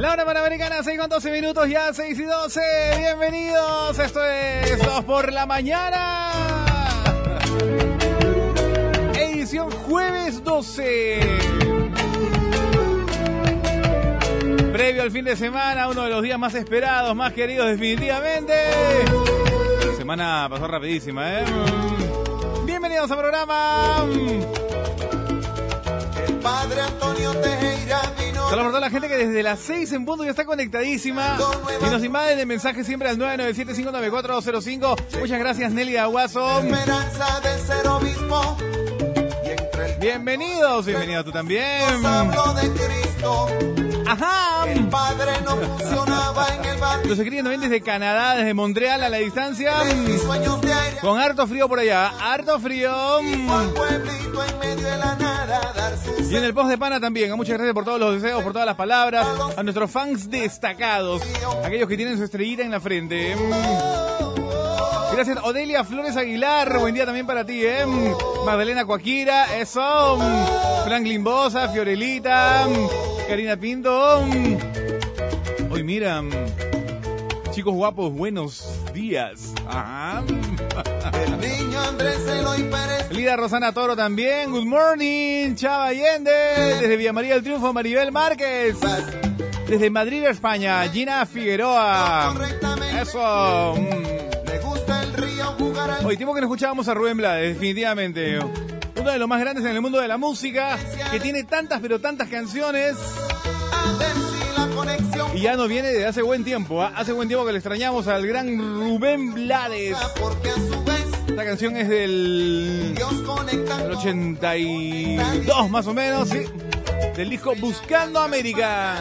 La hora panamericana, 6 con 12 minutos, ya 6 y 12. Bienvenidos, esto es 2 por la mañana. Edición jueves 12. Previo al fin de semana, uno de los días más esperados, más queridos definitivamente. La semana pasó rapidísima, ¿eh? Bienvenidos al programa. El padre Antonio Tejera por toda la gente que desde las 6 en punto ya está conectadísima y nos invaden de mensaje siempre al 997-594-205. Muchas gracias Nelly Aguaso. Esperanza de ser obispo. Bienvenidos, bienvenido tú también. de Cristo. Ajá. El padre no funcionaba en el barrio. Nos escriben también desde Canadá, desde Montreal a la distancia. Con harto frío por allá, harto frío. Y en el post de pana también. Muchas gracias por todos los deseos, por todas las palabras. A nuestros fans destacados. Aquellos que tienen su estrellita en la frente. Gracias, Odelia Flores Aguilar. Buen día también para ti, ¿eh? Magdalena Coaquira. Eso. Franklin Bosa, Fiorelita. Karina Pinto. Hoy mira. Chicos guapos, buenos días. Ajá. El niño Andrés Eloy Pérez. Lida Rosana Toro también. Good morning. Chava Allende. Desde Villa María del Triunfo, Maribel Márquez. Desde Madrid, España, Gina Figueroa. Eso. Hoy, tiempo que no escuchábamos a Rubén Blades, definitivamente. Uno de los más grandes en el mundo de la música, que tiene tantas pero tantas canciones y ya no viene desde hace buen tiempo. ¿ah? Hace buen tiempo que le extrañamos al gran Rubén Blades. Esta canción es del Dios conecta del 82 más o menos. Del disco Buscando América.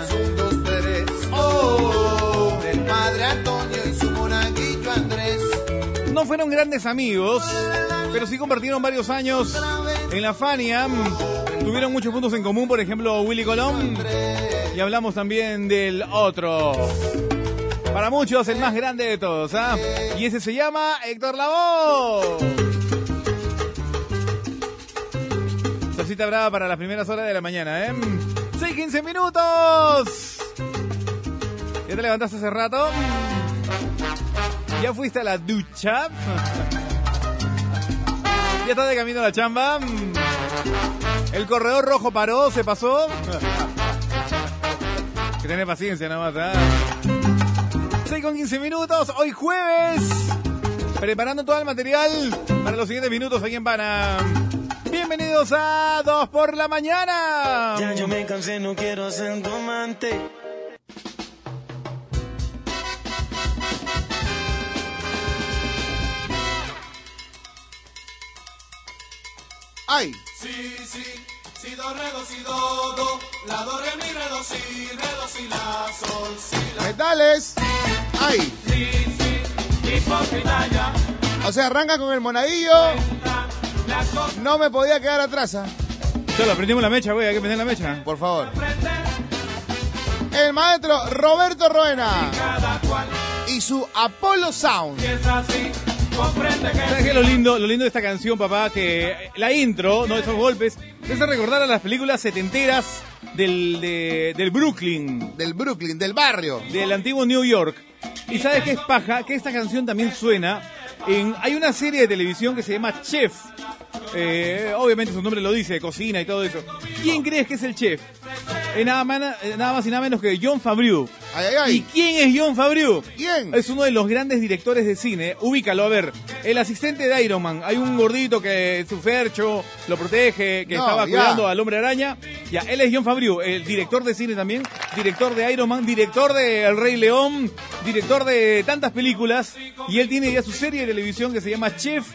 Del padre Antonio y su monaguillo Andrés. No fueron grandes amigos, pero sí compartieron varios años en la Fania. Tuvieron muchos puntos en común, por ejemplo, Willy Colón. Y hablamos también del otro. Para muchos, el más grande de todos, ¿ah? Y ese se llama Héctor Lavoe. Salsita brava para las primeras horas de la mañana, ¿eh? 6, 15 minutos. ¿Ya te levantaste hace rato? ¿Ya fuiste a la ducha? ¿Ya estás de camino a la chamba? ¿El corredor rojo paró? ¿Se pasó? Que tenés paciencia nada más, ¿ah? 6 con 15 minutos, hoy jueves. Preparando todo el material para los siguientes minutos aquí en Pana. Bienvenidos a 2 por la mañana. Ya yo me cansé, no quiero ser tu ¡Ay! Si, si, si, do, re, do, si, do, do, la, do, re, mi, re, do, si, re, do, si, la, sol, si, la, ¡Metales! ¡Ay! si, si, hipócrita ya, O sea, arranca con el cosa No me podía quedar atrás, ¿ah? Solo aprendimos la mecha, güey, hay que prender la mecha. Por favor. El maestro Roberto Roena y su Apollo Sound. Comprende que ¿Sabes qué es lo lindo, lo lindo de esta canción, papá? Que la intro, no esos golpes, te hace recordar a las películas setenteras del, de- del Brooklyn, Del Brooklyn, del barrio. del antiguo New York. Y sabes qué es paja, que esta canción también suena en... Hay una serie de televisión que se llama Chef. Eh, obviamente su nombre lo dice, cocina y todo eso. ¿Quién crees que es el chef? Nada, más, nada más y nada menos que John. Ay, ay, ¿Y quién es John Favreau? ¿Quién? Es uno de los grandes directores de cine. Ubícalo, a ver. El asistente de Iron Man. Hay un gordito que su fercho lo protege, que No, estaba ya. cuidando al hombre araña. Ya, él es John Favreau, el director de cine también, director de Iron Man, director de El Rey León, director de tantas películas. Y él tiene ya su serie de televisión que se llama Chef.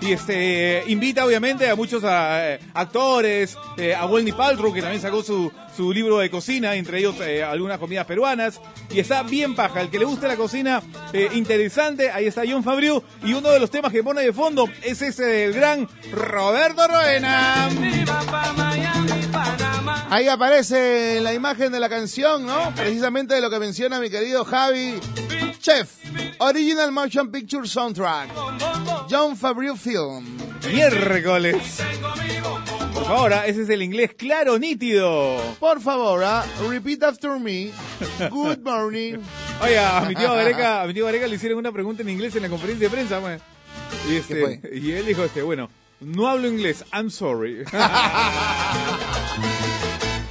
Y este invita obviamente a muchos eh, actores, eh, a Wendy Paltrow, que también sacó su, su libro de cocina, entre ellos eh, algunas comidas peruanas. Y está bien paja. El que le guste la cocina, eh, interesante. Ahí está John Favreau. Y uno de los temas que pone de fondo es ese del gran Roberto Roena. Ahí aparece la imagen de la canción, ¿no? Precisamente de lo que menciona mi querido Javi. Chef, Original Motion Picture Soundtrack. John Favreau Film. Miércoles. Por favor, ¿ah? ese es el inglés claro, nítido. Por favor, ¿ah? repeat after me. Good morning. Oye, a mi tío Gareca, a mi tío Gareca le hicieron una pregunta en inglés en la conferencia de prensa, pues. Y, este, y él dijo, este, bueno, no hablo inglés, I'm sorry.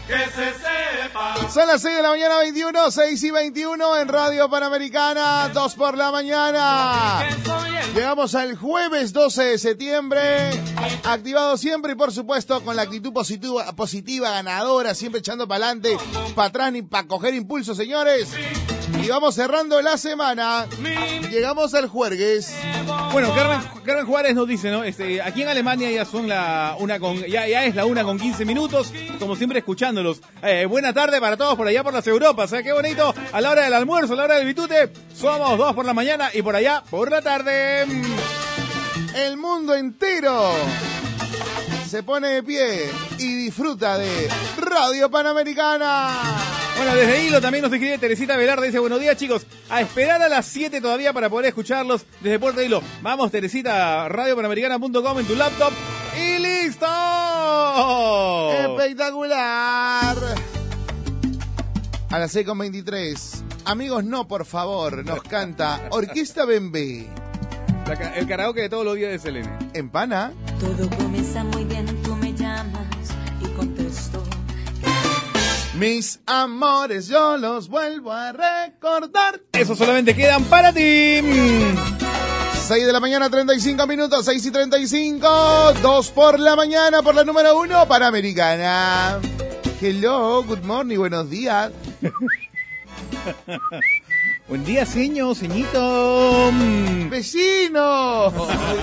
Que se sepa. Son las 6 de la mañana 21, 6 y 21 en Radio Panamericana, 2 por la mañana. Llegamos al jueves 12 de septiembre, activado siempre y por supuesto con la actitud positiva, positiva ganadora, siempre echando para adelante, para atrás ni para coger impulso, señores. Y vamos cerrando la semana. Llegamos al jueves. Bueno, Carmen, Carmen Juárez nos dice, ¿no? Este, aquí en Alemania ya son la una con, ya, ya es la una con 15 minutos, como siempre escuchándolos. Eh, buena tarde para todos por allá por las Europas, ¿eh? Qué bonito. A la hora del almuerzo, a la hora del bitute, somos dos por la mañana y por allá por la tarde. El mundo entero se pone de pie y disfruta de Radio Panamericana. Bueno, desde Hilo también nos escribe Teresita Velarde, dice, buenos días chicos, a esperar a las 7 todavía para poder escucharlos desde Puerto Hilo. Vamos Teresita, radiopanamericana.com en tu laptop y listo. Espectacular. A las 6.23. Amigos, no, por favor, nos canta Orquesta Bembe. El karaoke de todos los días de Selene. En pana. Todo comienza muy bien, Mis amores, yo los vuelvo a recordar. Eso solamente quedan para ti. 6 de la mañana, 35 minutos, 6 y 35. 2 por la mañana, por la número 1, Panamericana. Hello, good morning, buenos días. Buen día, señor, ceñito. Mm, ¡Vecino!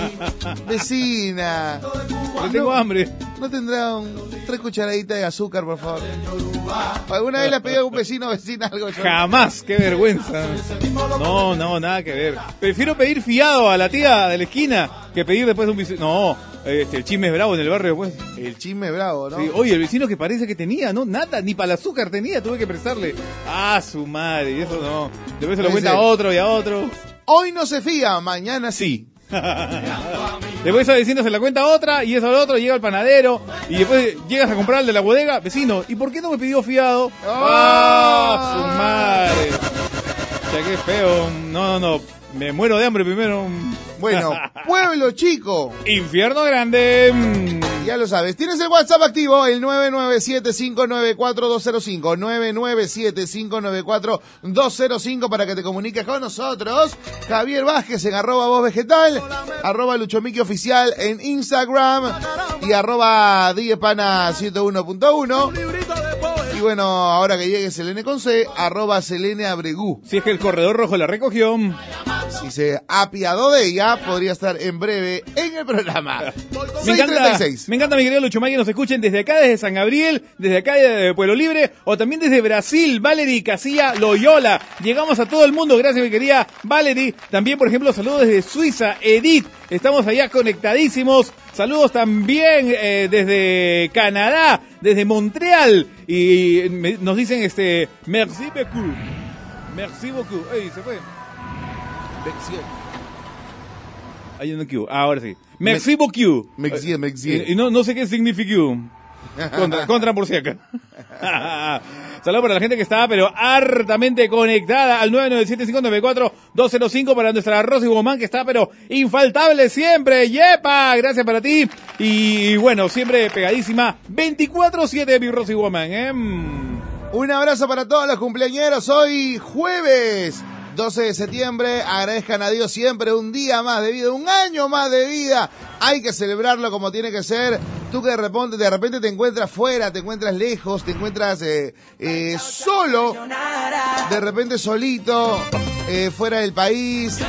Vecina. Yo tengo hambre. ¿No tendrá un, tres cucharaditas de azúcar, por favor? ¿Alguna vez le ha pedido a un vecino o vecina algo? Yo- Jamás, qué vergüenza. No, no, nada que ver. Prefiero pedir fiado a la tía de la esquina que pedir después de un vecino. No, este, el chisme es bravo en el barrio, pues. El chisme bravo, ¿no? Sí, oye, el vecino que parece que tenía, ¿no? Nada, ni para el azúcar tenía, tuve que prestarle. Ah, su madre, y eso no. Después se lo cuenta a otro y a otro. Hoy no se fía, mañana sí. Después ese vecino se la cuenta a otra y eso al otro, llega el panadero y después llegas a comprar al de la bodega, vecino, ¿y por qué no me pidió fiado? ¡Ah, su madre! O sea, qué feo. No, no, no. Me muero de hambre primero. Bueno, pueblo chico, Infierno grande. Ya lo sabes. Tienes el WhatsApp activo, el 997-594-205. 997-594-205 para que te comuniques con nosotros. Javier Vázquez en arroba voz vegetal, arroba luchomiqui oficial en Instagram y arroba diepana 101.1. Y bueno, ahora que llegue Selene con C, arroba Selene Abregú. Si es que el corredor rojo la recogió. Si se apiadó de ella, podría estar en breve en el programa. Me encanta, 636. me encanta, mi querido Lucho May, que nos escuchen desde acá, desde San Gabriel, desde acá de Pueblo Libre, o también desde Brasil, Valerie Casilla Loyola. Llegamos a todo el mundo, gracias, mi querida Valerie. También, por ejemplo, saludos desde Suiza, Edith. Estamos allá conectadísimos. Saludos también eh, desde Canadá, desde Montreal. Y me- nos dicen, este, merci beaucoup. Merci beaucoup. Ey, se fue. Hay un Q. Ah, ahora sí. Merci beaucoup. Merci, merci. Y, y no, no sé qué significa. Contra, contra por si acá. Saludos para la gente que está, pero hartamente conectada al 997-594-205 para nuestra Rosy Woman, que está, pero infaltable siempre. ¡Yepa! Gracias para ti. Y bueno, siempre pegadísima. 24-7, mi Rosy Woman, ¿eh? Un abrazo para todos los cumpleañeros. Hoy jueves 12 de septiembre. Agradezcan a Dios siempre un día más de vida, un año más de vida. Hay que celebrarlo como tiene que ser. Tú que de repente, de repente te encuentras fuera, te encuentras lejos, te encuentras eh, eh, solo, de repente solito, eh, fuera del país,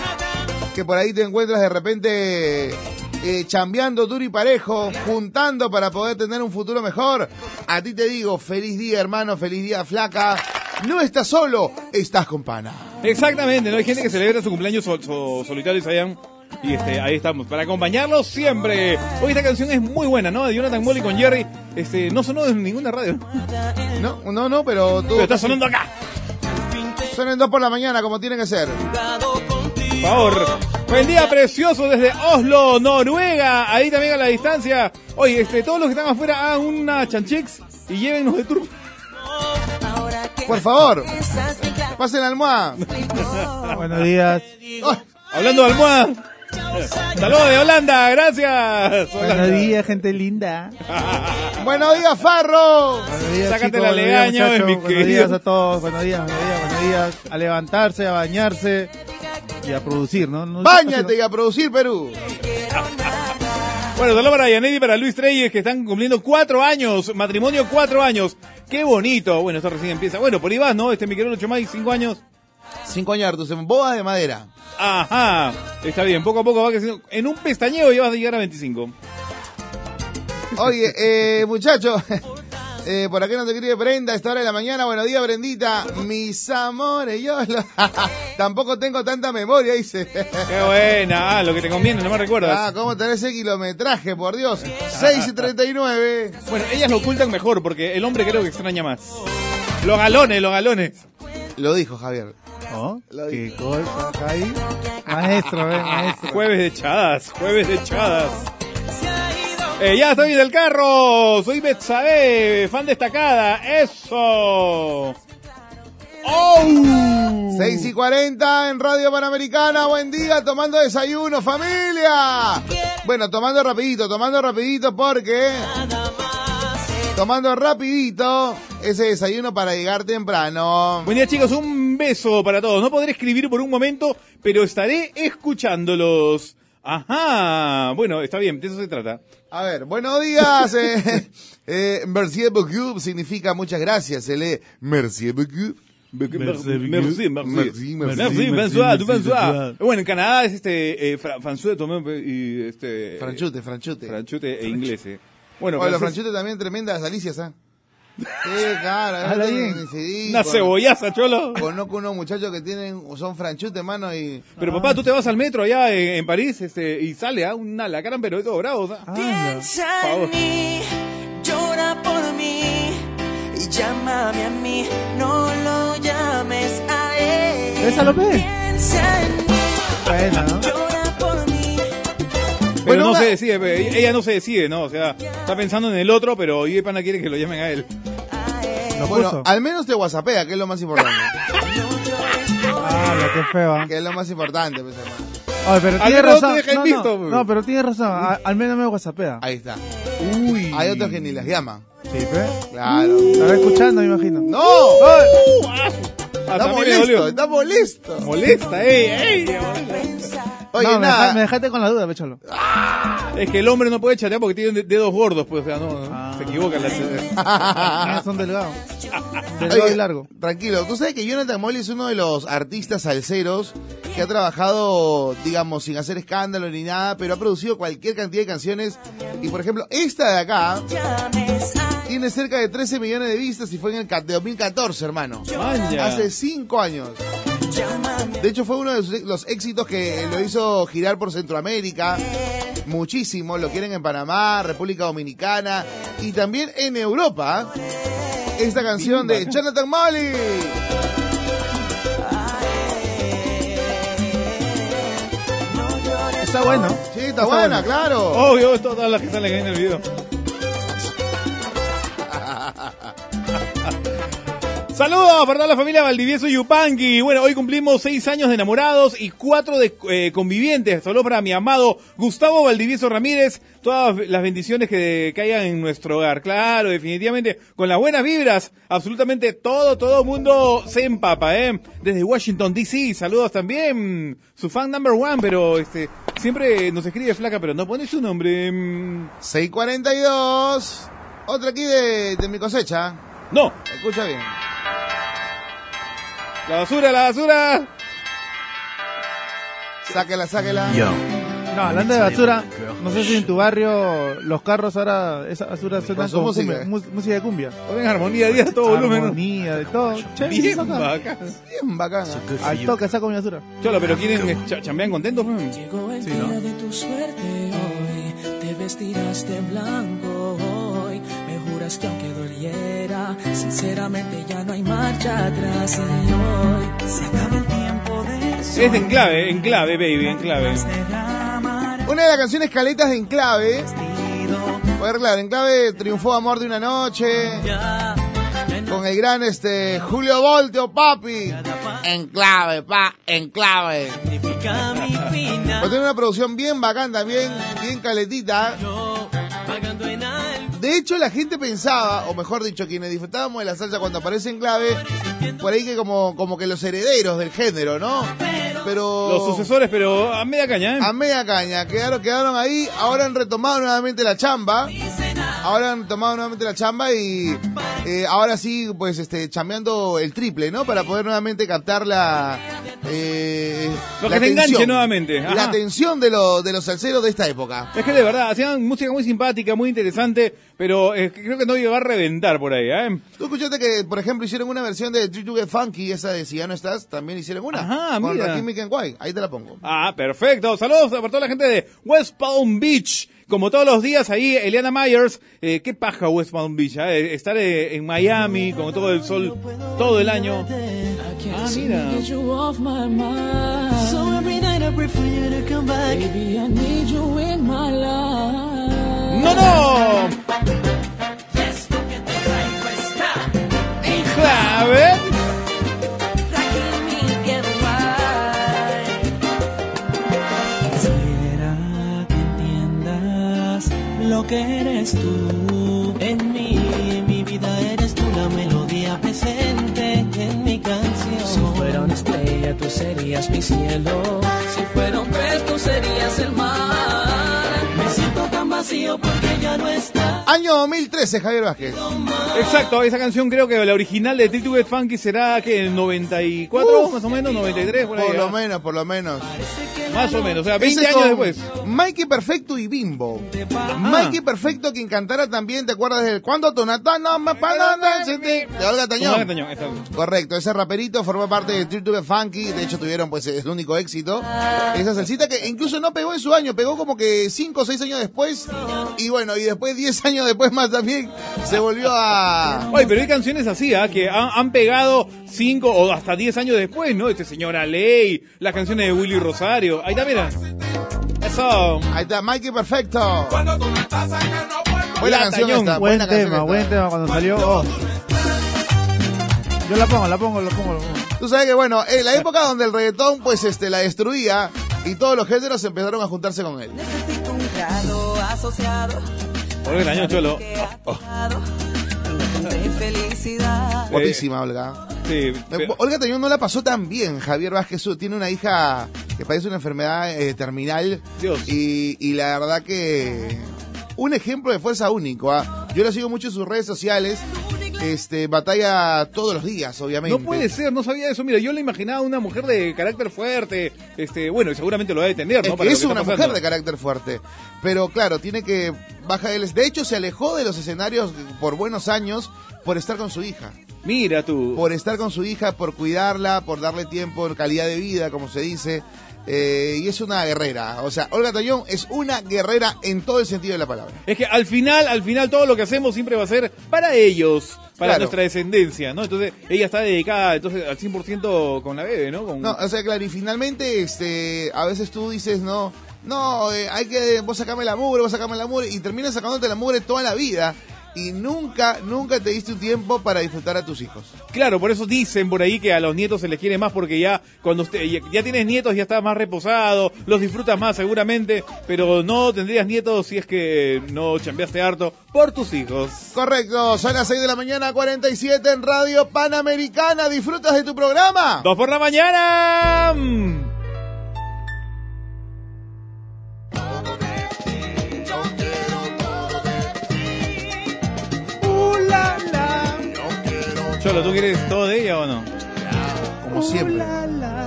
que por ahí te encuentras de repente eh, chambeando duro y parejo, juntando para poder tener un futuro mejor. A ti te digo, feliz día hermano, feliz día flaca. No estás solo, estás con pana. Exactamente, ¿no? Hay gente que celebra su cumpleaños sol- so- solitario, Sayan. Y este, ahí estamos, para acompañarlos siempre. Hoy esta canción es muy buena, ¿no? De Jonathan Molly con Jerry. Este, no sonó en ninguna radio. No, no, no, pero tú Pero está sonando acá. en dos por la mañana como tiene que ser. Por favor. Buen día precioso desde Oslo, Noruega. Ahí también a la distancia. Oye, este, todos los que están afuera hagan una chanchix y llévenos de tour. Por favor, pasen la almohada. Buenos días. Hablando de almohada. Saludos de Holanda, gracias. Buenos días, gente linda. Buenos días, Farro. Buenos días, Sácate chicos. la Buenos días, legaña, muchachos. mi Buenos días a todos. Buenos días, buenos días, buenos días. A levantarse, a bañarse y a producir, ¿no? No- Báñate y a producir Perú. Bueno, saludos para Yanedi y para Luis Treyes que están cumpliendo cuatro años. Matrimonio cuatro años. Qué bonito. Bueno, esto recién empieza. Bueno, por ahí vas, ¿no? Este mi querido Chomay, cinco años. Cinco años Artus, en boda de madera. Ajá. Está bien, poco a poco va creciendo. En un pestañeo ya vas a llegar a 25. Oye, eh, muchachos, eh, por acá no te escribe Brenda a esta hora de la mañana. Buenos días, Brendita. Mis amores, yo lo- tampoco tengo tanta memoria, dice. Qué buena. Ah, lo que te conviene, no me recuerdas. Ah, ¿cómo tenés ese kilometraje, por Dios? 6 y 39. Bueno, ellas lo ocultan mejor porque el hombre creo que extraña más. Los galones, los galones. Lo dijo Javier. ¿Oh? Lo ¿Qué cosa acá ahí? Maestro, eh, maestro. Jueves de chadas, jueves de chadas. Eh, ya estoy en el carro. Soy Betsabe, fan destacada. Eso. ¡Oh! 6 y 40 en Radio Panamericana. Buen día, tomando desayuno, familia. Bueno, tomando rapidito, tomando rapidito porque... Tomando rapidito ese desayuno para llegar temprano. Buen día chicos, un beso para todos. No podré escribir por un momento, pero estaré escuchándolos. Ajá. Bueno, está bien, de eso se trata. A ver, buenos días. Eh, eh, merci beaucoup significa muchas gracias. Se lee merci beaucoup. Merci, Merci, merci, merci. merci, Merci, merci, François, tú, merci, François. François. Bueno, en Canadá es este, eh, Fra- François también, y este... Franchute, franchute. Franchute e inglés, eh. Bueno, Oye, los franchutes también tremendas alicias, ¿ah? Sí, claro. Sí, Una con- cebollaza, cholo. Conozco unos muchachos que tienen, son franchutes, hermano, y... Pero papá, tú te vas al metro allá en, en París este, y sale a una lacran, pero de todo bravo. Ah, Piensa favor. en mí, llora por mí y llámame a mí, no lo llames a él. Bésalo, pe. Piensa en mí, Buena, ¿no? Pero Bueno, no se decide, ella no se decide, ¿no? O sea, está pensando en el otro, pero y pana quiere que lo llamen a él. Lo Bueno, puso. al menos te whatsappea, que es lo más importante. Ah, qué feo. ¿ah? que es lo más importante, pues, hermano. Oye, pero Al tiene razón. te No, visto, no, pe. no, pero tiene razón. A- al menos me whatsappea. Ahí está. Uy. Hay otros que ni les llaman. Sí. Claro. Estará escuchando, me imagino. ¡No! Ah, Estamos también le dolió. listos, estamos listos. Molesta, ey, ey. Oye, no, me, nada. me dejaste con la duda, pecholo. Es que el hombre no puede chatear porque tiene dedos gordos, pues, o sea, no, Ah. se equivoca. La... Son delgados. Delgado Oye, y largo. Tranquilo, tú sabes que Jonathan Molly es uno de los artistas salseros que ha trabajado, digamos, sin hacer escándalo ni nada, pero ha producido cualquier cantidad de canciones. Y por ejemplo, esta de acá tiene cerca de 13 millones de vistas y fue en el ca- de 2014, hermano. Maña. Hace 5 años. De hecho, fue uno de los éxitos que lo hizo girar por Centroamérica. Muchísimo. Lo quieren en Panamá, República Dominicana y también en Europa. Esta canción de Jonathan Molly. Está bueno. Sí, está buena, bueno. claro. Obvio, todas las que salen ahí en el video. Saludos para toda la familia Valdivieso Yupanqui. Bueno, hoy cumplimos seis años de enamorados y cuatro de eh, convivientes. Saludos para mi amado Gustavo Valdivieso Ramírez. Todas las bendiciones que caigan en nuestro hogar. Claro, definitivamente, con las buenas vibras, absolutamente todo, todo mundo se empapa, ¿eh? Desde Washington, D.C. Saludos también. Su fan number one, pero este siempre nos escribe flaca, pero no pone su nombre. Mm, 642. Otra aquí de mi cosecha. No, Escucha bien. la basura, la basura. Sáquela, sáquela. No, hablando de basura, no sé si en tu barrio los carros ahora, esa basura suena como música. cumbia, mus- música de cumbia. Ponen armonía día todo volumen. Armonía, de todo. Bien saca. bacán. Bien bacana. Al toque saco mi basura. Cholo, pero quieren cha- chambean contentos. mm. Llegó el Sí, día ¿no? de tu suerte hoy, te vestirás de blanco hoy, me juras que aunque sinceramente ya no hay marcha atrás y hoy se acaba el tiempo de Es de enclave, enclave, baby, enclave. Una de las canciones caletas de Enclave. Pues claro, Enclave triunfó Amor de una noche. Con el gran este Julio Volteo, papi. Enclave, pa, enclave. Pues tiene una producción bien bacán también, bien caletita. De hecho, la gente pensaba, o mejor dicho, quienes disfrutábamos de la salsa cuando aparece en clave, por ahí que como, como que los herederos del género, ¿no? Pero... Los sucesores, pero a media caña, ¿eh? A media caña, quedaron, quedaron ahí, ahora han retomado nuevamente la chamba. Ahora han tomado nuevamente la chamba y eh, ahora sí, pues, este, chambeando el triple, ¿no? Para poder nuevamente captar la... Eh, Lo la que te enganche atención. nuevamente. Ajá. La atención de, los de los salseros de esta época. Es que de verdad, hacían música muy simpática, muy interesante, pero eh, creo que no iba a reventar por ahí, ¿eh? Tú escuchaste que, por ejemplo, hicieron una versión de Treat to Get Funky, esa de Si ya no estás, también hicieron una. Ajá, con mira. Rakim. Ahí te la pongo. Ah, perfecto. Saludos para toda la gente de West Palm Beach. Como todos los días ahí, Eliana Myers. Eh, qué paja West Palm Beach, ¿eh? Estar eh, en Miami con todo el sol todo el año. Ah, mira. Every night I que eres tú en mí. Mi vida eres tú la melodía presente en mi canción. Si fuera una estrella, tú serías mi cielo. Si fuera un pez, tú serías el mar. Me siento tan vacío porque ya no estás. Año 2013, Javier Vázquez. Exacto, esa canción creo que la original de Tito Get Funky será que en 94, más o menos, 93, por ahí. Por lo ¿ah? menos, por lo menos. Más o menos, o sea, 20 Ese años después. Mikey Perfecto y Bimbo. Ajá. Mikey Perfecto, quien cantara también, ¿te acuerdas del Cuando Tonata no me de? De Olga Tañón. Olga Tañón, exacto. Correcto, ese raperito formó parte de Get Funky, de hecho tuvieron pues el único éxito. Esa salsita que incluso no pegó en su año, pegó como que 5 o 6 años después. Y bueno, y después 10 años después más también se volvió a... Oye, pero hay canciones así, ¿ah? que han, han pegado 5 o hasta 10 años después, ¿no? Este señor Ley, las canciones de Willy Rosario. Ahí está, mira. Eso. Ahí está, Mikey Perfecto. Cuando tú no estás en el no vuelvo. Buena canción esta, Buen buena canción tema, esta. buen tema cuando salió. oh. Yo la pongo, la pongo, la pongo. la pongo. Tú sabes que bueno, en la época donde el reggaetón pues este la destruía y todos los géneros empezaron a juntarse con él. Necesito un grado asociado Olga Tañón, cholo. de felicidad. Guapísima, Olga. Sí, Eh, pero- Olga Tañón no la pasó tan bien, Javier Vázquez. Tiene una hija que padece una enfermedad eh, terminal. Dios. Y, y la verdad que un ejemplo de fuerza único. ¿ah? Yo la sigo mucho en sus redes sociales. Este, batalla todos los días, obviamente. No puede ser, no sabía eso. Mira, yo le imaginaba una mujer de carácter fuerte. Este, bueno, y seguramente lo va a tener, Es ¿no? es que está una mujer de carácter fuerte. Pero claro, tiene que bajar el... De hecho, se alejó de los escenarios por buenos años por estar con su hija. Mira tú. Por estar con su hija, por cuidarla, por darle tiempo, calidad de vida, como se dice. Eh, y es una guerrera. O sea, Olga Tañón es una guerrera en todo el sentido de la palabra. Es que al final, al final todo lo que hacemos siempre va a ser para ellos, para Claro. nuestra descendencia, ¿no? Entonces ella está dedicada entonces al 100% con la bebé, ¿no? Con- No, o sea, claro, y finalmente, este, a veces tú dices, no, no, eh, hay que, vos sacame la mugre, vos sacame la mugre, y terminas sacándote la mugre toda la vida. Y nunca, nunca te diste un tiempo para disfrutar a tus hijos. Claro, por eso dicen por ahí que a los nietos se les quiere más porque ya cuando usted ya, ya tienes nietos ya estás más reposado, los disfrutas más seguramente, pero no tendrías nietos si es que no chambeaste harto por tus hijos. Correcto, son las 6 de la mañana, 47 en Radio Panamericana. ¿Disfrutas de tu programa? Dos por la mañana. Cholo, ¿tú quieres todo de ella o no? Como siempre.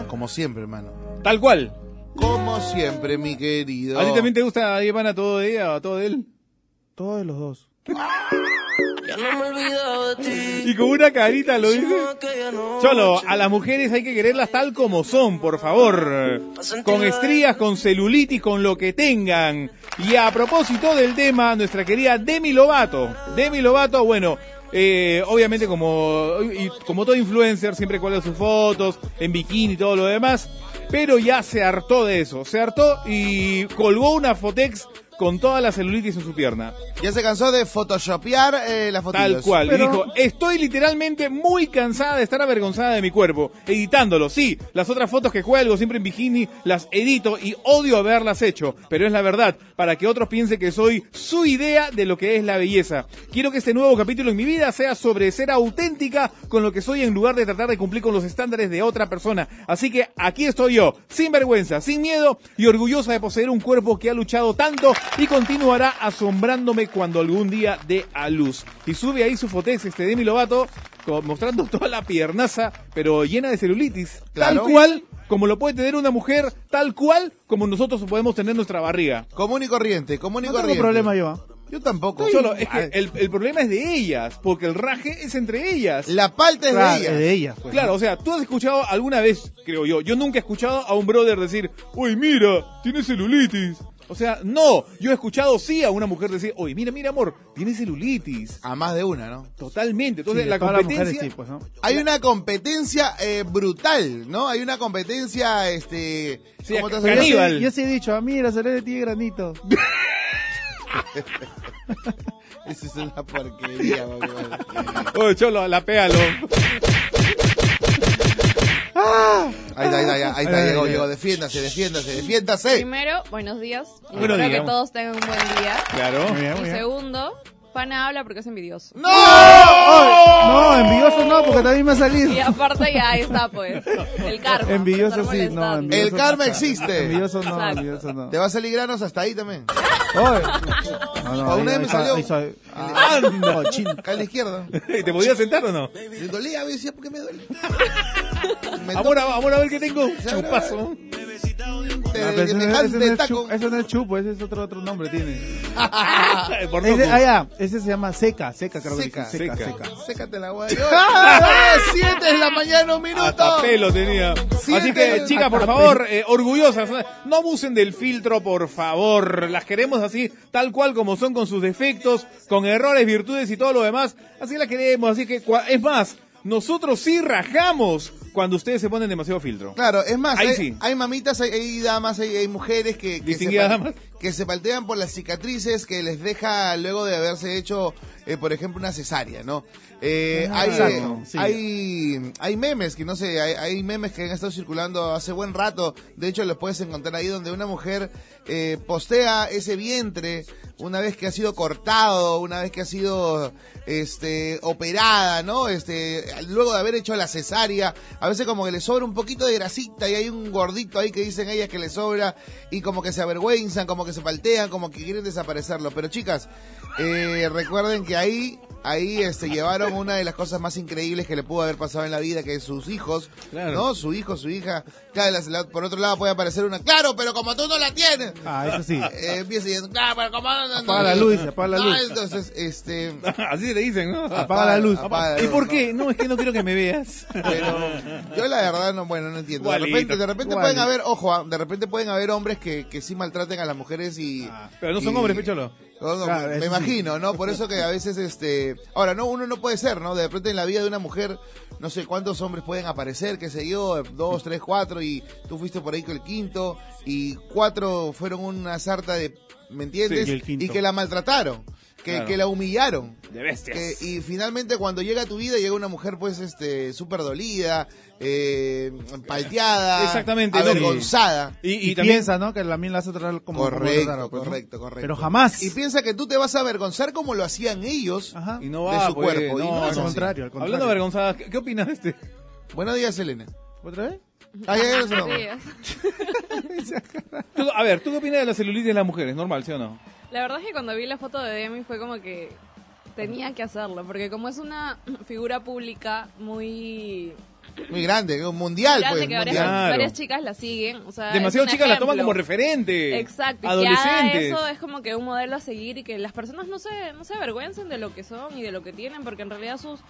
Como siempre, hermano. Tal cual. Como siempre, mi querido. ¿A ti también te gusta Ivana todo de ella o todo de él? Todos de los dos. Ya no me olvido de ti. Y con una carita lo dice. Cholo, a las mujeres hay que quererlas tal como son, por favor. Con estrías, con celulitis, con lo que tengan. Y a propósito del tema, nuestra querida Demi Lovato. Demi Lovato, bueno, eh, obviamente como, como todo influencer, siempre cuelga sus fotos en bikini y todo lo demás, pero ya se hartó de eso, se hartó y colgó una fotex con toda la celulitis en su pierna. Ya se cansó de photoshopear eh, las fotos. Tal cual. Y dijo, estoy literalmente muy cansada de estar avergonzada de mi cuerpo, editándolo. Sí, las otras fotos que cuelgo siempre en bikini las edito y odio haberlas hecho, pero es la verdad, para que otros piensen que soy su idea de lo que es la belleza. Quiero que este nuevo capítulo en mi vida sea sobre ser auténtica con lo que soy en lugar de tratar de cumplir con los estándares de otra persona. Así que aquí estoy yo, sin vergüenza, sin miedo y orgullosa de poseer un cuerpo que ha luchado tanto y continuará asombrándome cuando algún día dé a luz. Y sube ahí su fotex, este Demi Lovato, mostrando toda la piernaza, pero llena de celulitis. Claro. Tal cual como lo puede tener una mujer, tal cual como nosotros podemos tener nuestra barriga. Común y corriente, común y No tengo corriente. problema yo. ¿ah? Yo tampoco. Solo, es que el, el problema es de ellas, porque el raje es entre ellas. La palta es Claro, de ella. de ella. pues. Claro, o sea, tú has escuchado alguna vez, creo yo, yo nunca he escuchado a un brother decir, uy, mira, tiene celulitis. O sea, no, yo he escuchado sí a una mujer decir, oye, mira, mira, amor, tiene celulitis. A más de una, ¿no? Totalmente. Entonces, la competencia... sí, pues, ¿no? Hay una competencia eh, brutal, ¿no? Hay una competencia, este... Sí, ¿cómo te caníbal. Yo sí he dicho, ah, mira, se le tiene granito. Esa es una porquería, madre. Oye, cholo, la péalo. Ahí está, ahí está, ahí está, Ahí, llegó, ahí, llegó. ahí. Defiéndase, defiéndase, defiéndase. Primero, buenos días. Y Buenos espero días. que todos tengan un buen día. Claro. Muy bien, muy Y bien. segundo, Pana habla porque es envidioso. ¡No! No, envidioso no, porque también me ha salido. Y aparte ya ahí está, pues, el karma. Envidioso por estar sí, no. molestando. envidioso- El karma existe. Envidioso no, Exacto. envidioso no. Te va a salir granos hasta ahí también. Oye. No, no, A ahí- una vez ahí me está- salió. ahí está- Ah. Acá a la izquierda. ¿Te podías sentar o no? Me dolía, me decía, ¿por qué me duele? Me Amor, a- amor, a ver qué tengo. Chupazo. Ah, semejante no es taco. chupo, ese no es chupo, ese es otro, otro nombre tiene. Ese, loco. ah, ya, ese se llama seca, seca, creo que Seca, seca, seca. seca. Sécate la guay. Siete de la mañana, un minuto. Hasta pelo tenía. Así que, chicas, por favor, eh, orgullosas, no abusen del filtro, por favor. Las queremos así, tal cual como son, con sus defectos, con errores, virtudes y todo lo demás. Así las queremos. Así que, es más, nosotros sí rajamos cuando ustedes se ponen demasiado filtro. Claro, es más, Ahí hay, sí. hay mamitas, hay, hay damas, hay, hay mujeres que, que, se damas. que se paltean por las cicatrices que les deja luego de haberse hecho, eh, por ejemplo, una cesárea, ¿no? Eh, hay, exacto, sí. hay, hay memes que no sé, hay, hay memes que han estado circulando hace buen rato. De hecho, los puedes encontrar ahí donde una mujer eh, postea ese vientre una vez que ha sido cortado, una vez que ha sido este operada, ¿no? Este, luego de haber hecho la cesárea, a veces como que le sobra un poquito de grasita y hay un gordito ahí que dicen ellas que le sobra y como que se avergüenzan, como que se paltean, como que quieren desaparecerlo. Pero chicas, eh, recuerden que ahí ahí este llevaron una de las cosas más increíbles que le pudo haber pasado en la vida, que es sus hijos, Claro. ¿no? Su hijo, su hija. Claro, la- la- por otro lado puede aparecer una, claro, pero como tú no la tienes. Ah, eso sí. Eh, empieza diciendo, claro, pero como no, no, Apaga no". la luz, apaga la No, luz. entonces, este, Así te dicen, ¿no? Apaga la luz. apaga la ¿Y luz, por ¿no? qué? No, es que no quiero que me veas. Pero yo la verdad no, bueno, no entiendo. De repente, de repente pueden haber, ojo, ah, de repente pueden haber hombres que, que sí maltraten a las mujeres y... Pero no son y- hombres, pecholo. No, no, Claro, me sí. imagino, ¿no? Por eso que a veces, este... Ahora, no, uno no puede ser, ¿no? De repente en la vida de una mujer, no sé cuántos hombres pueden aparecer, qué sé yo, dos, tres, cuatro, y tú fuiste por ahí con el quinto, y cuatro fueron una sarta de... ¿Me entiendes? Sí, y que la maltrataron, que, Claro. que la humillaron. De bestias. Que- y finalmente cuando llega a tu vida llega una mujer pues este súper dolida, eh, palteada, Exactamente, no, avergonzada. Y, Y, y también... piensa, ¿no? Que también la hace tratar como... como Correcto, raro, pues, correcto, correcto. Pero jamás. Y piensa que tú te vas a avergonzar como lo hacían ellos Ajá. Y no de va, su pues, cuerpo. y no, al contrario, al contrario. Hablando de avergonzadas, ¿qué, qué opinas de este? Buenos días, Elena. ¿Otra vez? Ah, ya, ya, a ver, ¿tú qué opinas de la celulitis de las mujeres? ¿Normal, sí o no? La verdad es que cuando vi la foto de Demi fue como que tenía que hacerlo, porque como es una figura pública muy Muy grande, un mundial, grande pues. que varias, mundial. Claro. varias chicas la siguen, o sea, Demasiado chicas la toman como referente. Exacto, y que haga Adolescentes. eso es como que un modelo a seguir y que las personas no se, no se avergüencen de lo que son y de lo que tienen, porque en realidad sus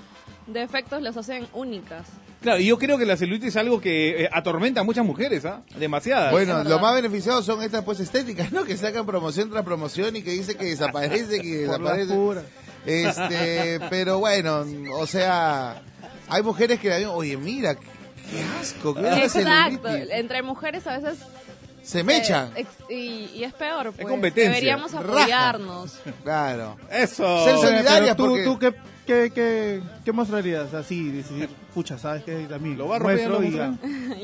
defectos las hacen únicas. Claro, y yo creo que la celulitis es algo que eh, atormenta a muchas mujeres, ¿ah? Demasiadas. Bueno, verdad. más beneficiados son estas pues estéticas, ¿no? Que sacan promoción tras promoción y que dice que desaparece, que Por las desaparece. Este, pero bueno, o sea, hay mujeres que la ven, oye, mira, qué qué asco, qué Exacto. celulitis. Entre mujeres a veces... Se mecha. eh, y, y es peor. Pues. competencia. Deberíamos Raja. apoyarnos. Claro. Eso. Ser Pero solidaria tú, porque- tú ¿qué, qué, qué, qué mostrarías así? Decir, pucha, ¿sabes qué? A mí Lo va a romper, muestro lo y ya.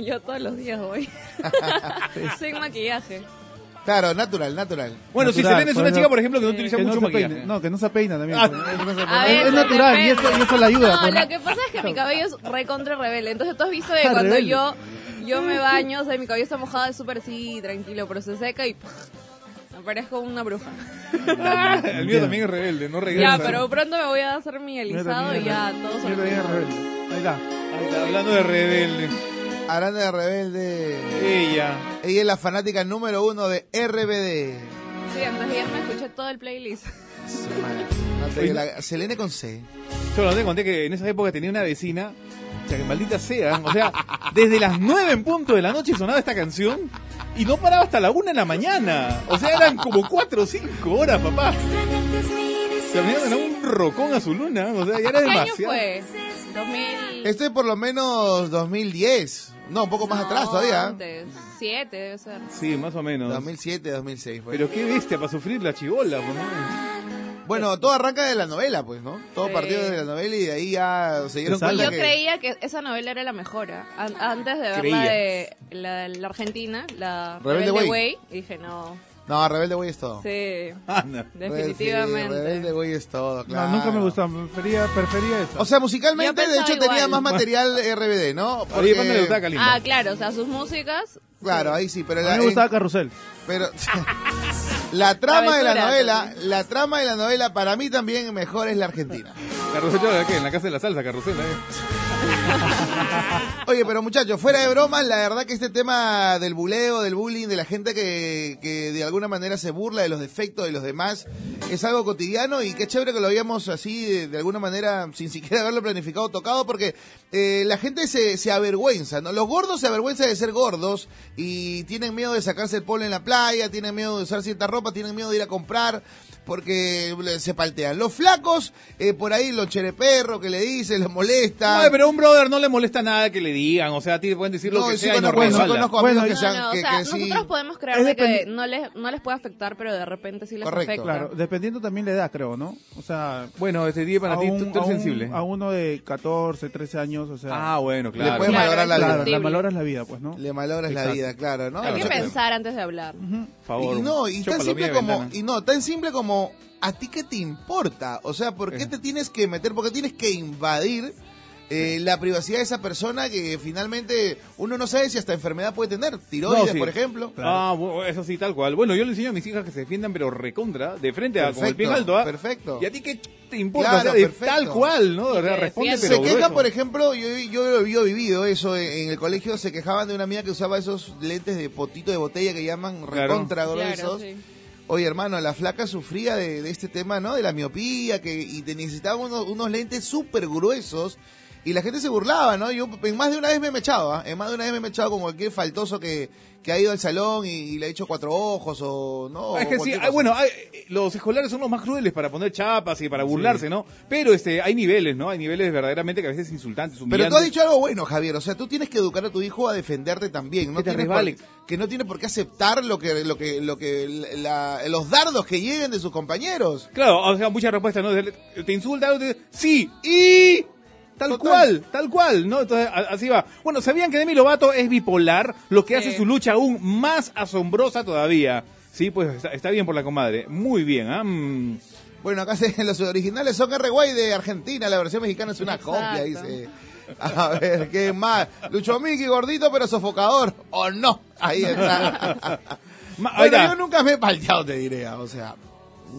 Yo todos los días voy. Sin maquillaje. Claro, natural, natural. Bueno, si Natural, Selena es una eso- chica, por ejemplo, que no utiliza Que no mucho maquillaje. peine. No, que no se peina también. Ah. es, ver, es natural y eso, y eso le ayuda. No, lo que pasa es que mi cabello es recontra rebelde. Entonces tú has visto que Ah, cuando rebelde. yo yo me baño, o sea, mi cabello está mojado, es súper así, tranquilo, pero se seca y me parezco una bruja. El mío también es rebelde, no regresa. Ya, pero pronto me voy a hacer mi alisado y ya todos Yo también es rebelde. Ahí está. Ahí está, hablando de rebelde. Aranda de Rebelde. Ella. Ella es la fanática número uno de RBD. Sí, antes de ayer me escuché todo el playlist. No Selene con C. Yo no te conté que en esa época tenía una vecina, o sea, que maldita sea, o sea, desde las 9 en punto de la noche sonaba esta canción y no paraba hasta la 1 de la mañana. O sea, eran como 4 o 5 horas, papá. Se me daba un rocón a su luna, o sea, ya era ¿Qué año demasiado. fue? 2000. Este es por lo menos 2010. No, un poco más No, atrás todavía. Antes. Siete debe ser. Sí, más o menos. 2007, 2006. Pues. Pero qué bestia para sufrir la chibola, pues, ¿no? Bueno, todo arranca de la novela, pues, ¿no? Todo Sí. partió de la novela y de ahí ya se dieron cuenta Yo que... creía que esa novela era la mejor. ¿ah? An- Antes de ver Creía. la de la, la Argentina, la Rebelde Rebelde Way. Way, y dije, no, No, Rebelde Güey es todo. sí, Anda. definitivamente. Sí, Rebelde Güey es todo, claro. No, nunca me gustó. Prefería, prefería eso. O sea, musicalmente, de hecho, tenía más material RBD, ¿no? Oye, ¿cuándo le gustaba Kalimba? Ah, claro, o sea, sus músicas. Claro, ahí sí, pero... a la- mí me gustaba Carrusel. Pero la trama de la novela, la trama de la novela para mí también mejor es la Argentina. Carrusel, ¿de qué? En la casa de la salsa, carrusel, ¿eh? Oye, pero muchachos, fuera de bromas, la verdad que este tema del buleo, del bullying, de la gente que, que de alguna manera se burla de los defectos de los demás, es algo cotidiano y qué chévere que lo habíamos así, de, alguna manera, sin siquiera haberlo planificado, tocado, porque eh, la gente se, se avergüenza, ¿no? Los gordos se avergüenzan de ser gordos y tienen miedo de sacarse el polo en la playa, tienen miedo de usar cierta ropa, tienen miedo de ir a comprar porque se paltean. Los flacos, eh, por ahí los chereperros que le dicen, los molesta. No, pero a un brother no le molesta nada que le digan, o sea, a ti te pueden decir lo No, que y sí sea y no conozco, sí resbala. conozco Bueno, que no, sean, No, no, o que, sea, que sí. nosotros podemos creer de que no les, no les puede afectar, pero de repente sí les Correcto. afecta. Claro, dependiendo también la edad, creo, ¿no? O sea, Bueno, este día para ti, un- tú, tú eres a un- sensible. A uno de 14, 13 años, o sea, Ah, bueno, claro. Le puedes Claro, malograr la vida. claro, sensible. la vida, pues, ¿no? Le malogras la vida, claro, ¿no? Hay que pensar antes de hablar. Por favor. Y no, y tan simple como, y no, tan simple como, ¿a ti qué te importa? O sea, ¿por qué te tienes que meter? ¿Por qué tienes que invadir eh, la privacidad de esa persona que finalmente uno no sabe si hasta enfermedad puede tener? Tiroides, No, sí. por ejemplo. Ah, eso sí, tal cual. Bueno, yo le enseño a mis hijas que se defiendan, pero recontra, de frente a con el pie en Perfecto, alto. ¿ah? perfecto. ¿Y a ti qué te importa? Claro, o sea, de perfecto. tal cual, ¿no? O sea, que responde, pero se queja, por ejemplo, yo, yo, yo he vivido eso en, en el colegio, se quejaban de una amiga que usaba esos lentes de potito de botella que llaman recontra Claro, gruesos. sí. Oye, hermano, la flaca sufría de, de este tema, ¿no? De la miopía, que y te necesitaba unos, unos lentes súper gruesos. Y la gente se burlaba, ¿no? Yo en más de una vez me he echado, ¿ah? En más de una vez me he echado con cualquier faltoso que, que ha ido al salón y, y le ha hecho cuatro ojos o no. Es o que sí, ah, cosa. bueno, hay- los escolares son los más crueles para poner chapas y para burlarse, ¿no? Pero este, hay niveles, ¿no? Hay niveles verdaderamente que a veces insultantes, Pero tú has dicho algo bueno, Javier. O sea, tú tienes que educar a tu hijo a defenderte también. No Que te por- que no tiene por qué aceptar lo que, lo que, lo que, la- los dardos que lleguen de sus compañeros. Claro, o sea, muchas respuestas, ¿no? Te insulta, te dice, sí, y... Tal Total. cual, tal cual, ¿no? Entonces, a- así va. Bueno, ¿sabían que Demi Lovato es bipolar? Lo que Sí. hace su lucha aún más asombrosa todavía. Sí, pues está, está bien por la comadre. Muy bien, ¿ah? Mm. Bueno, acá se- los originales son R-Way de Argentina, la versión mexicana es una Exacto. copia, dice. A ver, ¿qué más? Lucho Miki, gordito pero sofocador, ¿o no? Ahí está. Ma- ahí bueno, está. yo nunca me he palteado, te diré, o sea.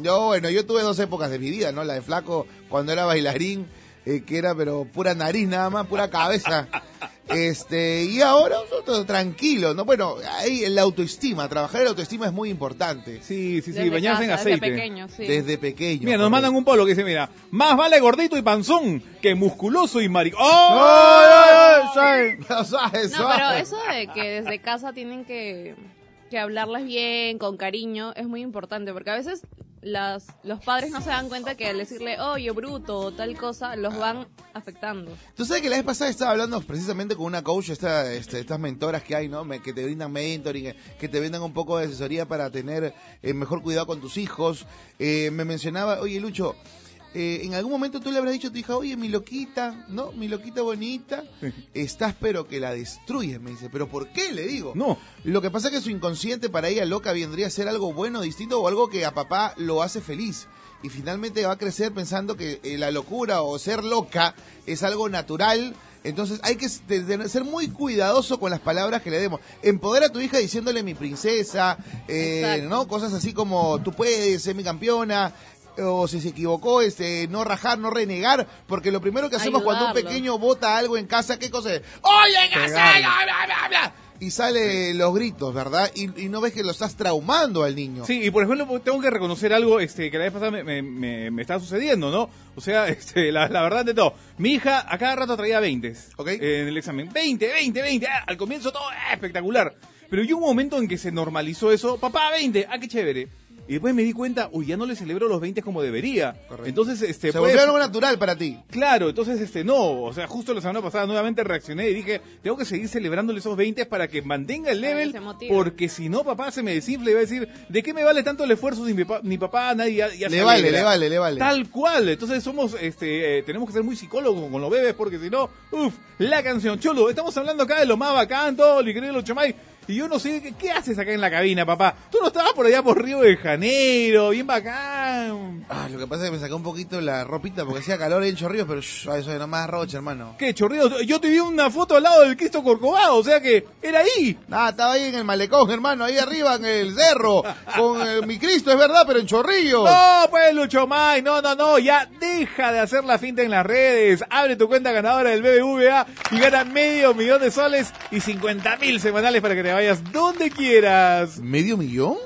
Yo, bueno, yo tuve dos épocas de mi vida, ¿no? La de flaco cuando era bailarín, eh, que era pero pura nariz nada más, pura cabeza. Este, y ahora todo tranquilo, ¿no? Bueno, ahí la autoestima, trabajar en la autoestima es muy importante. Sí, sí, sí, Desde bañarse en aceite. Desde pequeño, sí. Desde pequeño. Mira, nos mandan un polo que dice, mira, más vale gordito y panzón que musculoso y marico. ¡Oh! ¡Ay, ay, ay! Suave, No, suave. pero eso de que desde casa tienen que, que hablarles bien, con cariño, es muy importante, porque a veces las, los padres no se dan cuenta que al decirle, oye, bruto o tal cosa, los van afectando. Tú sabes que la vez pasada estaba hablando precisamente con una coach, esta, este, estas mentoras que hay, ¿no? Me- que te brindan mentoring, que te brindan un poco de asesoría para tener eh, mejor cuidado con tus hijos. Eh, me mencionaba, oye Lucho, eh, en algún momento tú le habrás dicho a tu hija, oye, mi loquita, ¿no? Mi loquita bonita, estás pero que la destruyes, me dice. ¿Pero por qué? Le digo. No. Lo que pasa es que su inconsciente para ella loca vendría a ser algo bueno, distinto o algo que a papá lo hace feliz. Y finalmente va a crecer pensando que eh, la locura o ser loca es algo natural. Entonces hay que s- de- de ser muy cuidadoso con las palabras que le demos. Empodera a tu hija diciéndole mi princesa, eh. ¿no? Cosas así como tú puedes ser mi campeona. O si se equivocó, este, no rajar, no renegar, porque lo primero que hacemos cuando un pequeño bota algo en casa, ¿qué cosa es? ¡Oye, casa! bla, bla! Y sale los gritos, ¿verdad? Y, y no ves que lo estás traumando al niño. Sí, y por ejemplo, tengo que reconocer algo este, que la vez pasada me, me, me- me está sucediendo, ¿no? O sea, este, la, la verdad de todo. Mi hija a cada rato traía 20 Ok. en el examen. 20, 20, 20. ah, al comienzo todo ah, espectacular. Pero hubo un momento en que se normalizó eso. Papá, 20. Ah, qué chévere. Y después me di cuenta, uy, ya no le celebro los 20 como debería. Correcto. Entonces, este, Se puede- volvió algo natural para ti. Claro, entonces este no, o sea, justo la semana pasada nuevamente reaccioné y dije, tengo que seguir celebrándole esos 20 para que mantenga el level, se motive. porque si no, papá se me desinfla y va a decir, ¿de qué me vale tanto el esfuerzo si mi, pa- mi papá, nadie ya, ya Le se vale, alegra?". le vale, le vale. Tal cual, entonces somos, este, eh, tenemos que ser muy psicólogos con los bebés, porque si no, uff, la canción, Cholo, estamos hablando acá de lo más bacán, todo, mi querido Chomay, y yo no sé, ¿qué, haces acá en la cabina, papá? Tú no estabas por allá por Río de Janeiro, bien bacán. Ah, lo que pasa es que me saqué un poquito la ropita porque hacía calor en Chorrillos, pero shh, eso es nomás rocha, hermano. ¿Qué, chorrillo? Yo te vi una foto al lado del Cristo Corcovado, o sea que era ahí. Nada, estaba ahí en el malecón, hermano, ahí arriba en el cerro, con eh, mi Cristo, es verdad, pero en Chorrillos. No, pues Lucho May, no, no, no, ya deja de hacer la finta en las redes, abre tu cuenta ganadora del BBVA y gana medio millón de soles y 50 mil semanales para que te vayas donde quieras. ¿Medio millón?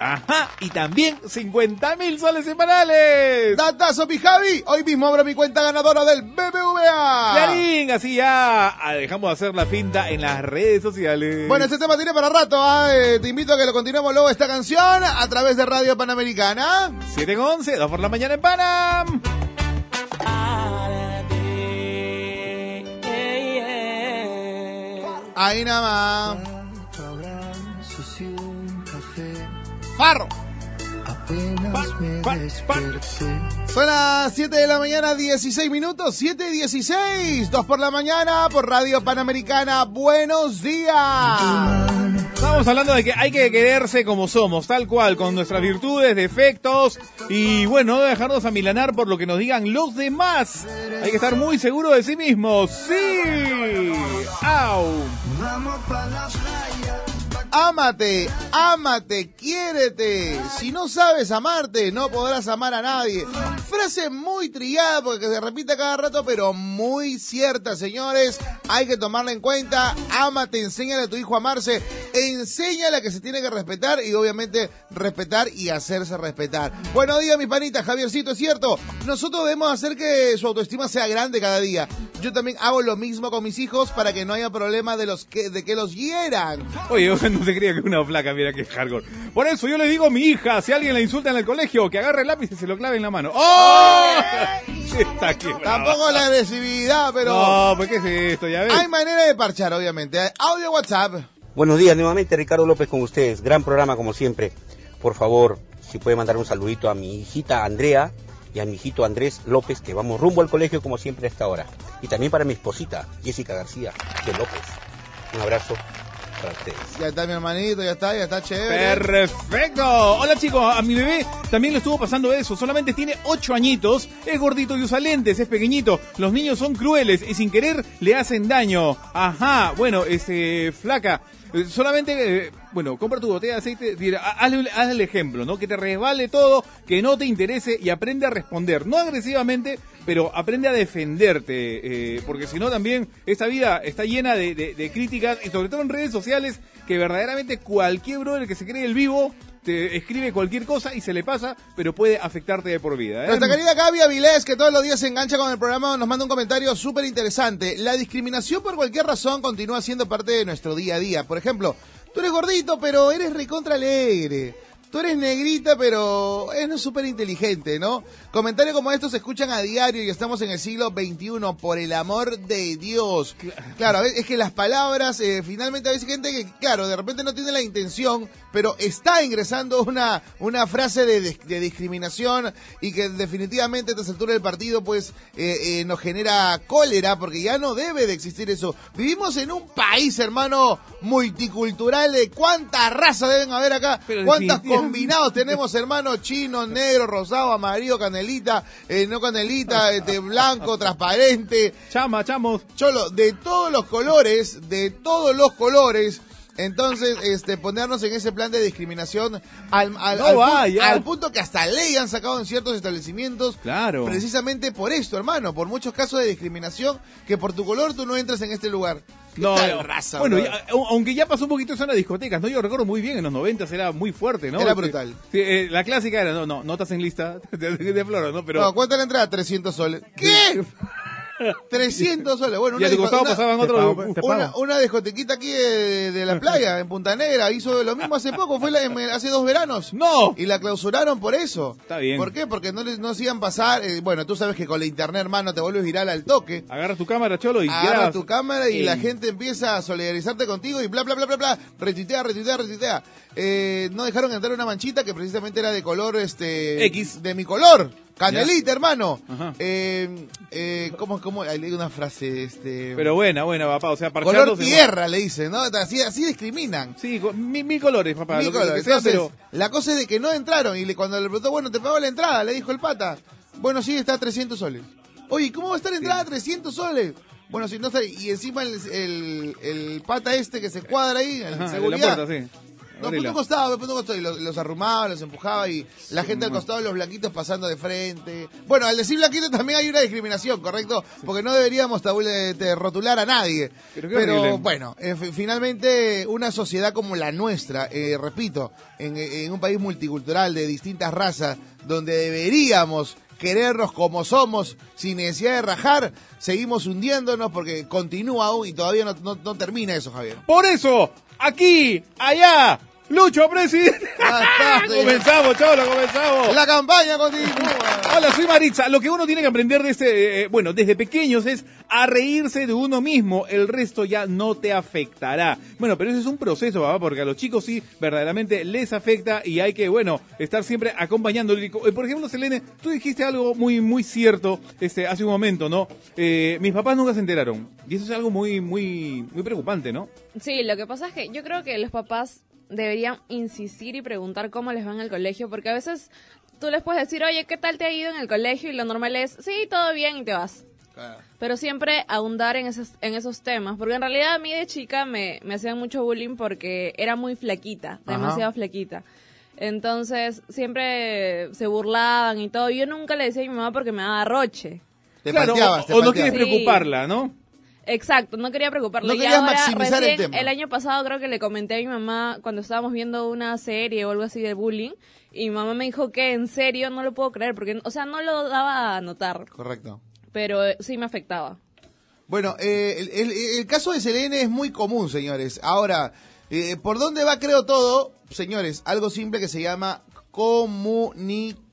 Ajá, y también 50 mil soles semanales. Datazo, mi Javi. Hoy mismo abro mi cuenta ganadora del BBVA. Clarín, así ya ah, dejamos de hacer la finta en las redes sociales. Bueno, este tema tiene para rato. ¿ah? Eh, te invito a que lo continuemos luego esta canción a través de Radio Panamericana. 7 con 11, 2 por la mañana en Panam. Ahí nada más. Farro. Pa- pa- pa- Son las 7 de la mañana, 16 minutos, 7 y 16, 2 por la mañana por Radio Panamericana. Buenos días. Estamos hablando de que hay que quererse como somos, tal cual, con nuestras virtudes, defectos y bueno, no dejarnos amilanar por lo que nos digan los demás. Hay que estar muy seguro de sí mismos. ¡Sí! ¡Au! Ámate, ámate, quiérete. Si no sabes amarte, no podrás amar a nadie. Frase muy trillada porque se repite cada rato, pero muy cierta, señores. Hay que tomarla en cuenta. Ámate, enséñale a tu hijo a amarse. Enséñale que se tiene que respetar y obviamente respetar y hacerse respetar. Buenos días, mis panitas. Javiercito, es cierto. Nosotros debemos hacer que su autoestima sea grande cada día. Yo también hago lo mismo con mis hijos para que no haya problema de los que, de que los hieran. Oye, no se creía que una flaca, mira que hardcore. Por eso yo le digo a mi hija, si alguien la insulta en el colegio, que agarre el lápiz y se lo clave en la mano. ¡Oh! Está quebrado. Tampoco la agresividad, pero No, pues ¿qué es esto? Ya ves. hay manera de parchar, obviamente. Audio WhatsApp. Buenos días nuevamente, Ricardo López con ustedes. Gran programa como siempre. Por favor, si puede mandar un saludito a mi hijita Andrea y a mi hijito Andrés López, que vamos rumbo al colegio como siempre a esta hora. Y también para mi esposita, Jessica García de López. Un abrazo. Ya está mi hermanito, ya está, ya está chévere. Perfecto. Hola chicos, a mi bebé también le estuvo pasando eso. Solamente tiene 8 añitos, es gordito y usa lentes, es pequeñito. Los niños son crueles y sin querer le hacen daño. Ajá, bueno, este, flaca. Eh, Solamente, eh, bueno, compra tu botella de aceite, hazle, hazle el ejemplo, ¿no? Que te resbale todo, que no te interese y aprende a responder. No agresivamente, pero aprende a defenderte. eh, porque si no también esta vida está llena de, de- de críticas y sobre todo en redes sociales que verdaderamente cualquier brother que se cree el vivo te escribe cualquier cosa y se le pasa, pero puede afectarte de por vida. ¿eh? Nuestra querida Gaby Avilés, que todos los días se engancha con el programa, nos manda un comentario súper interesante. La discriminación por cualquier razón continúa siendo parte de nuestro día a día. Por ejemplo, tú eres gordito, pero eres recontra alegre. Tú eres negrita, pero es súper inteligente, ¿no? Comentarios como estos se escuchan a diario y estamos en el siglo XXI, por el amor de Dios. Claro, es que las palabras, eh, finalmente a veces hay gente que, claro, de repente no tiene la intención, pero está ingresando una, una frase de, de- de discriminación y que definitivamente a esta altura del partido, pues, eh, eh, nos genera cólera, porque ya no debe de existir eso. Vivimos en un país, hermano, multicultural, de cuánta raza deben haber acá, Pero cuántas combinados tenemos, hermano, chino, negro, rosado, amarillo, canelita, eh, no canelita, este, blanco, transparente, Chama, chamos. cholo, de todos los colores, de todos los colores. Entonces, este, ponernos en ese plan de discriminación al, al, No al pu- vaya. al punto que hasta ley han sacado en ciertos establecimientos. Claro. Precisamente por esto, hermano, por muchos casos de discriminación, que por tu color tú no entras en este lugar. ¿Qué No, tal no. raza, bueno, ya- aunque ya pasó un poquito eso en las discotecas, ¿no? Yo recuerdo muy bien, en los 90 era muy fuerte, ¿no? Era Este, brutal. sí, eh, la clásica era, no, no, notas en lista de, de, de floro, ¿no? Pero No, ¿cuánto la entrada? 300 soles. ¿Qué? 300 soles. Bueno, y disco- una- pasaban pago, te Una, pago. una discotequita aquí de, de la playa, en Punta Negra, hizo lo mismo hace poco, fue la- en- hace dos veranos. ¡No! Y la clausuraron por eso. Está bien. ¿Por qué? Porque no les no sigan pasar. eh, bueno, tú sabes que con la internet, hermano, te vuelves viral al toque. Agarra tu cámara, cholo, y Agarra tu cámara y la gente empieza a solidarizarte contigo y bla, bla, bla, bla, bla. Retuitea, retuitea, retuitea. Eh, no dejaron entrar una manchita que precisamente era de color, este... X. De mi color. Canelita, hermano. Eh, eh, ¿Cómo, cómo? Ahí leí una frase, este... Pero buena, buena, papá, o sea, color tierra, le dicen, ¿no? Así, así discriminan. Sí, mil, mil colores, papá, Mil lo colores. que sea, Entonces, pero... la cosa es de que no entraron y le, cuando le preguntó, bueno, te pago la entrada, le dijo el pata. Bueno, sí, está a 300 soles. Oye, ¿cómo va a estar entrada a 300 soles? Bueno, si no está, y encima el, el, el pata este que se cuadra ahí, el Ajá, de la seguridad. puerta, sí. No, Abrila. punto costado, punto costado, y los, los arrumaba, los empujaba y la gente al costado, los blanquitos pasando de frente. Bueno, al decir blanquito también hay una discriminación, ¿correcto? Porque no deberíamos tabú- eh, rotular a nadie. Pero bueno, eh, fi- finalmente una sociedad como la nuestra, eh, repito, en, en un país multicultural de distintas razas, donde deberíamos querernos como somos, sin necesidad de rajar, seguimos hundiéndonos porque continúa aún y todavía no, no- no termina eso, Javier. Por eso, aquí, allá, Lucho Presidente. Comenzamos, cholo, comenzamos. La campaña continúa. Hola, soy Maritza. Lo que uno tiene que aprender de este, eh, bueno, desde pequeños es a reírse de uno mismo. El resto ya no te afectará. Bueno, pero ese es un proceso, papá, porque a los chicos sí verdaderamente les afecta y hay que, bueno, estar siempre acompañándolo. Y, eh, Por ejemplo, Selene, tú dijiste algo muy, muy cierto este, hace un momento, ¿no? Eh, mis papás nunca se enteraron. Y eso es algo muy, muy, muy preocupante, ¿no? Sí, lo que pasa es que yo creo que los papás deberían insistir y preguntar cómo les va en el colegio, porque a veces tú les puedes decir, oye, ¿qué tal te ha ido en el colegio? Y lo normal es, sí, todo bien y te vas. Pero siempre ahondar en esos, en esos temas, porque en realidad a mí de chica me, me hacían mucho bullying porque era muy flaquita, Ajá. demasiado flaquita. Entonces siempre se burlaban y todo. Yo nunca le decía a mi mamá porque me daba roche. Te claro, palteabas, te o, o no quieres preocuparla, ¿no? Exacto, no quería preocuparle. No maximizar el tema. año pasado creo que le comenté a mi mamá cuando estábamos viendo una serie o algo así de bullying y mi mamá me dijo que en serio no lo puedo creer porque, o sea, no lo daba a notar, Correcto. pero sí me afectaba. Bueno, eh, el, el- el caso de Selene es muy común, señores. Ahora, eh, ¿por dónde va creo todo? Señores, algo simple que se llama comunicación,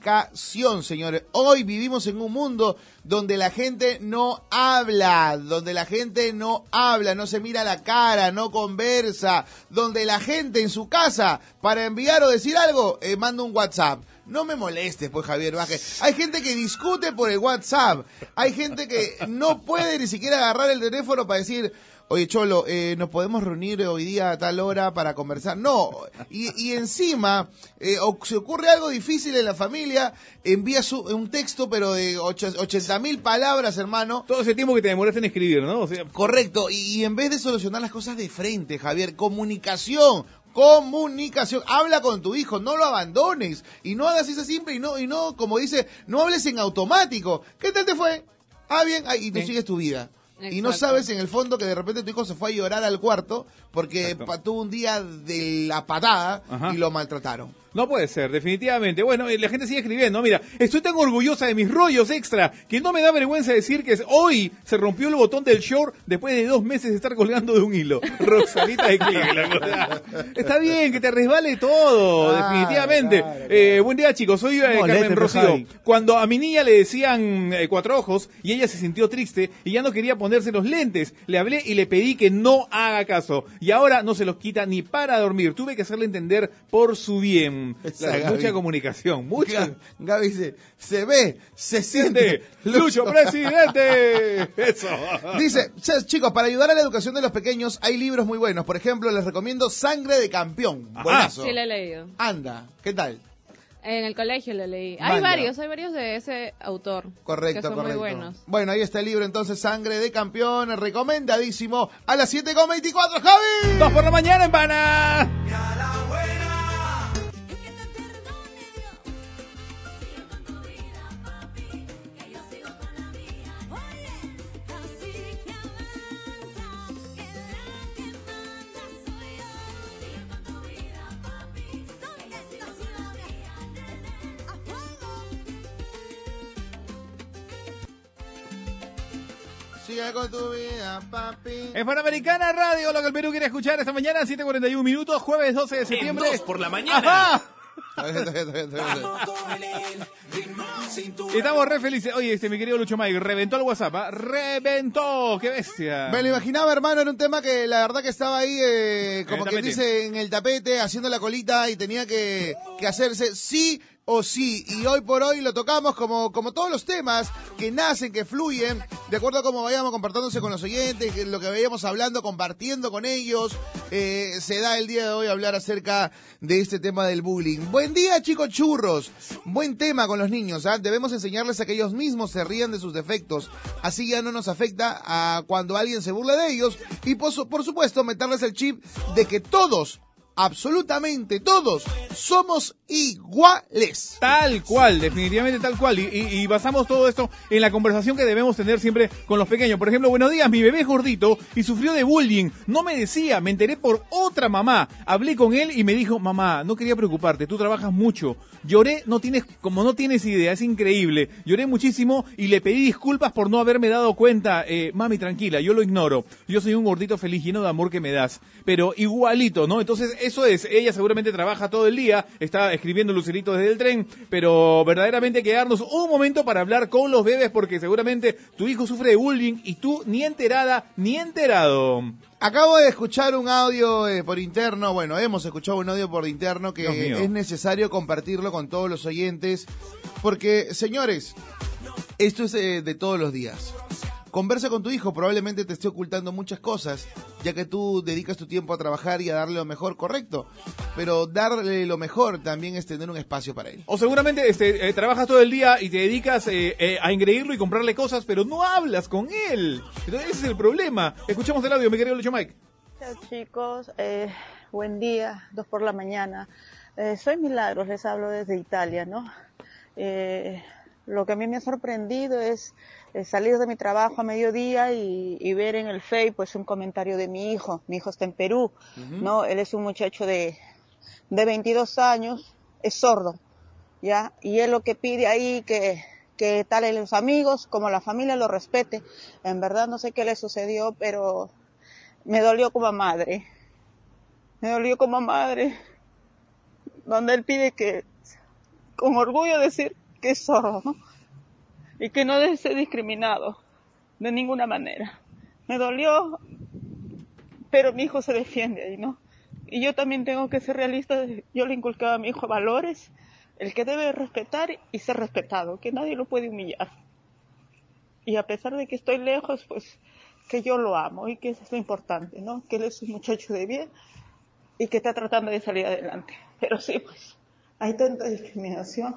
señores. Hoy vivimos en un mundo donde la gente no habla, donde la gente no habla, no se mira la cara, no conversa, donde la gente en su casa, para enviar o decir algo, eh, manda un WhatsApp. No me molestes, pues, Javier Vázquez. Hay gente que discute por el WhatsApp. Hay gente que no puede ni siquiera agarrar el teléfono para decir, oye, Cholo, eh, nos podemos reunir hoy día a tal hora para conversar. No. Y, y encima, eh, o se ocurre algo difícil en la familia, envía su- un texto, pero de ocho- 80 mil palabras, hermano. Todo ese tiempo que te demoraste en escribir, ¿no? O sea, Correcto, y, y en vez de solucionar las cosas de frente, Javier, comunicación, comunicación, habla con tu hijo, no lo abandones y no hagas eso simple y no, y no, como dice, no hables en automático. ¿Qué tal te fue? Ah, bien, ah, y tú sigues tu vida. Y no sabes en el fondo que de repente tu hijo se fue a llorar al cuarto porque Exacto. tuvo un día de la patada Ajá. y lo maltrataron. No puede ser, definitivamente. Bueno, eh, la gente sigue escribiendo. Mira, estoy tan orgullosa de mis rollos extra que no me da vergüenza decir que hoy se rompió el botón del short después de dos meses de estar colgando de un hilo. Rosalita de Cleveland. Está bien, que te resbale todo, definitivamente. claro, claro. Eh, buen día, chicos. Soy eh, Carmen Rocío. Cuando a mi niña le decían eh, cuatro ojos y ella se sintió triste y ya no quería ponerse los lentes, le hablé y le pedí que no haga caso. Y ahora no se los quita ni para dormir. Tuve que hacerle entender por su bien. Esa mucha comunicación, mucha. Ga- Gaby dice, se ve, se siente. Lucho, presidente. Eso. Dice, "Ch- chicos, para ayudar a la educación de los pequeños hay libros muy buenos. Por ejemplo, les recomiendo Sangre de Campeón. Ajá. Buenazo. Sí, lo he leído. Anda, ¿qué tal? En el colegio lo leí. Hay varios, hay varios de ese autor. Correcto, que son correcto. muy buenos. Bueno, ahí está el libro entonces, Sangre de Campeón, recomendadísimo a las 7.24, Javi. Dos por la mañana en Pana. Sigue con tu vida, papi. En Panamericana Radio, lo que el Perú quiere escuchar esta mañana, 7.41 minutos, jueves 12 de septiembre. dos por la mañana. Ajá. Estamos re felices. Oye, este, mi querido Lucho Mike, reventó el WhatsApp, ¿ah? Reventó, qué bestia. Me lo imaginaba, hermano, era un tema que la verdad que estaba ahí, eh, como tapete. dice, en el tapete, haciendo la colita y tenía que, que hacerse sí o sí. Y hoy por hoy lo tocamos como, como todos los temas que nacen, que fluyen, de acuerdo a cómo vayamos compartiéndose con los oyentes, lo que vayamos hablando, compartiendo con ellos. eh, se da el día de hoy hablar acerca de este tema del bullying. Buen día, chicos churros. Buen tema con los niños. ¿ah? Debemos enseñarles a que ellos mismos se rían de sus defectos. Así ya no nos afecta a cuando alguien se burla de ellos. Y por, por supuesto, meterles el chip de que todos, absolutamente todos, somos iguales. Tal cual, definitivamente tal cual. Y, basamos todo esto en la conversación que debemos tener siempre con los pequeños. Por ejemplo, buenos días, mi bebé es gordito y sufrió de bullying. No me decía, me enteré por otra mamá. Hablé con él y me dijo, mamá, no quería preocuparte, tú trabajas mucho. Lloré, no tienes, como no tienes idea, es increíble. Lloré muchísimo y le pedí disculpas por no haberme dado cuenta. Eh, mami, tranquila, yo lo ignoro. Yo soy un gordito feliz lleno de amor que me das. Pero igualito, ¿no? Entonces, eso es. Ella seguramente trabaja todo el día, está escribiendo Lucerito desde el tren, pero verdaderamente hay que darnos un momento para hablar con los bebés porque seguramente tu hijo sufre de bullying y tú ni enterada ni enterado. Acabo de escuchar un audio eh, por interno, bueno, hemos escuchado un audio por interno que es necesario compartirlo con todos los oyentes, porque, señores, esto es eh, de todos los días. Conversa con tu hijo, probablemente te esté ocultando muchas cosas, ya que tú dedicas tu tiempo a trabajar y a darle lo mejor, correcto. Pero darle lo mejor también es tener un espacio para él. O seguramente este, eh, trabajas todo el día y te dedicas eh, eh, a engreírlo y comprarle cosas, pero no hablas con él. Entonces ese es el problema. Escuchamos el audio, mi querido Lucho Mike. Hola chicos, eh, buen día, dos por la mañana. Eh, soy Milagros, les hablo desde Italia, ¿no? Eh, lo que a mí me ha sorprendido es salir de mi trabajo a mediodía y, y ver en el Face pues un comentario de mi hijo. Mi hijo está en Perú, ¿no? Él es un muchacho de, de 22 años, es sordo, ¿ya? Y él lo que pide ahí que, que tal los amigos como la familia lo respete. En verdad no sé qué le sucedió, pero me dolió como madre. Me dolió como madre. Donde él pide que, con orgullo decir que es sordo, ¿no? Y que no debe ser discriminado de ninguna manera. Me dolió, pero mi hijo se defiende ahí, ¿no? Y yo también tengo que ser realista. Yo le inculcaba a mi hijo valores, el que debe respetar y ser respetado, que nadie lo puede humillar. Y a pesar de que estoy lejos, pues que yo lo amo y que eso es lo importante, ¿no? Que él es un muchacho de bien y que está tratando de salir adelante. Pero sí, pues, hay tanta discriminación,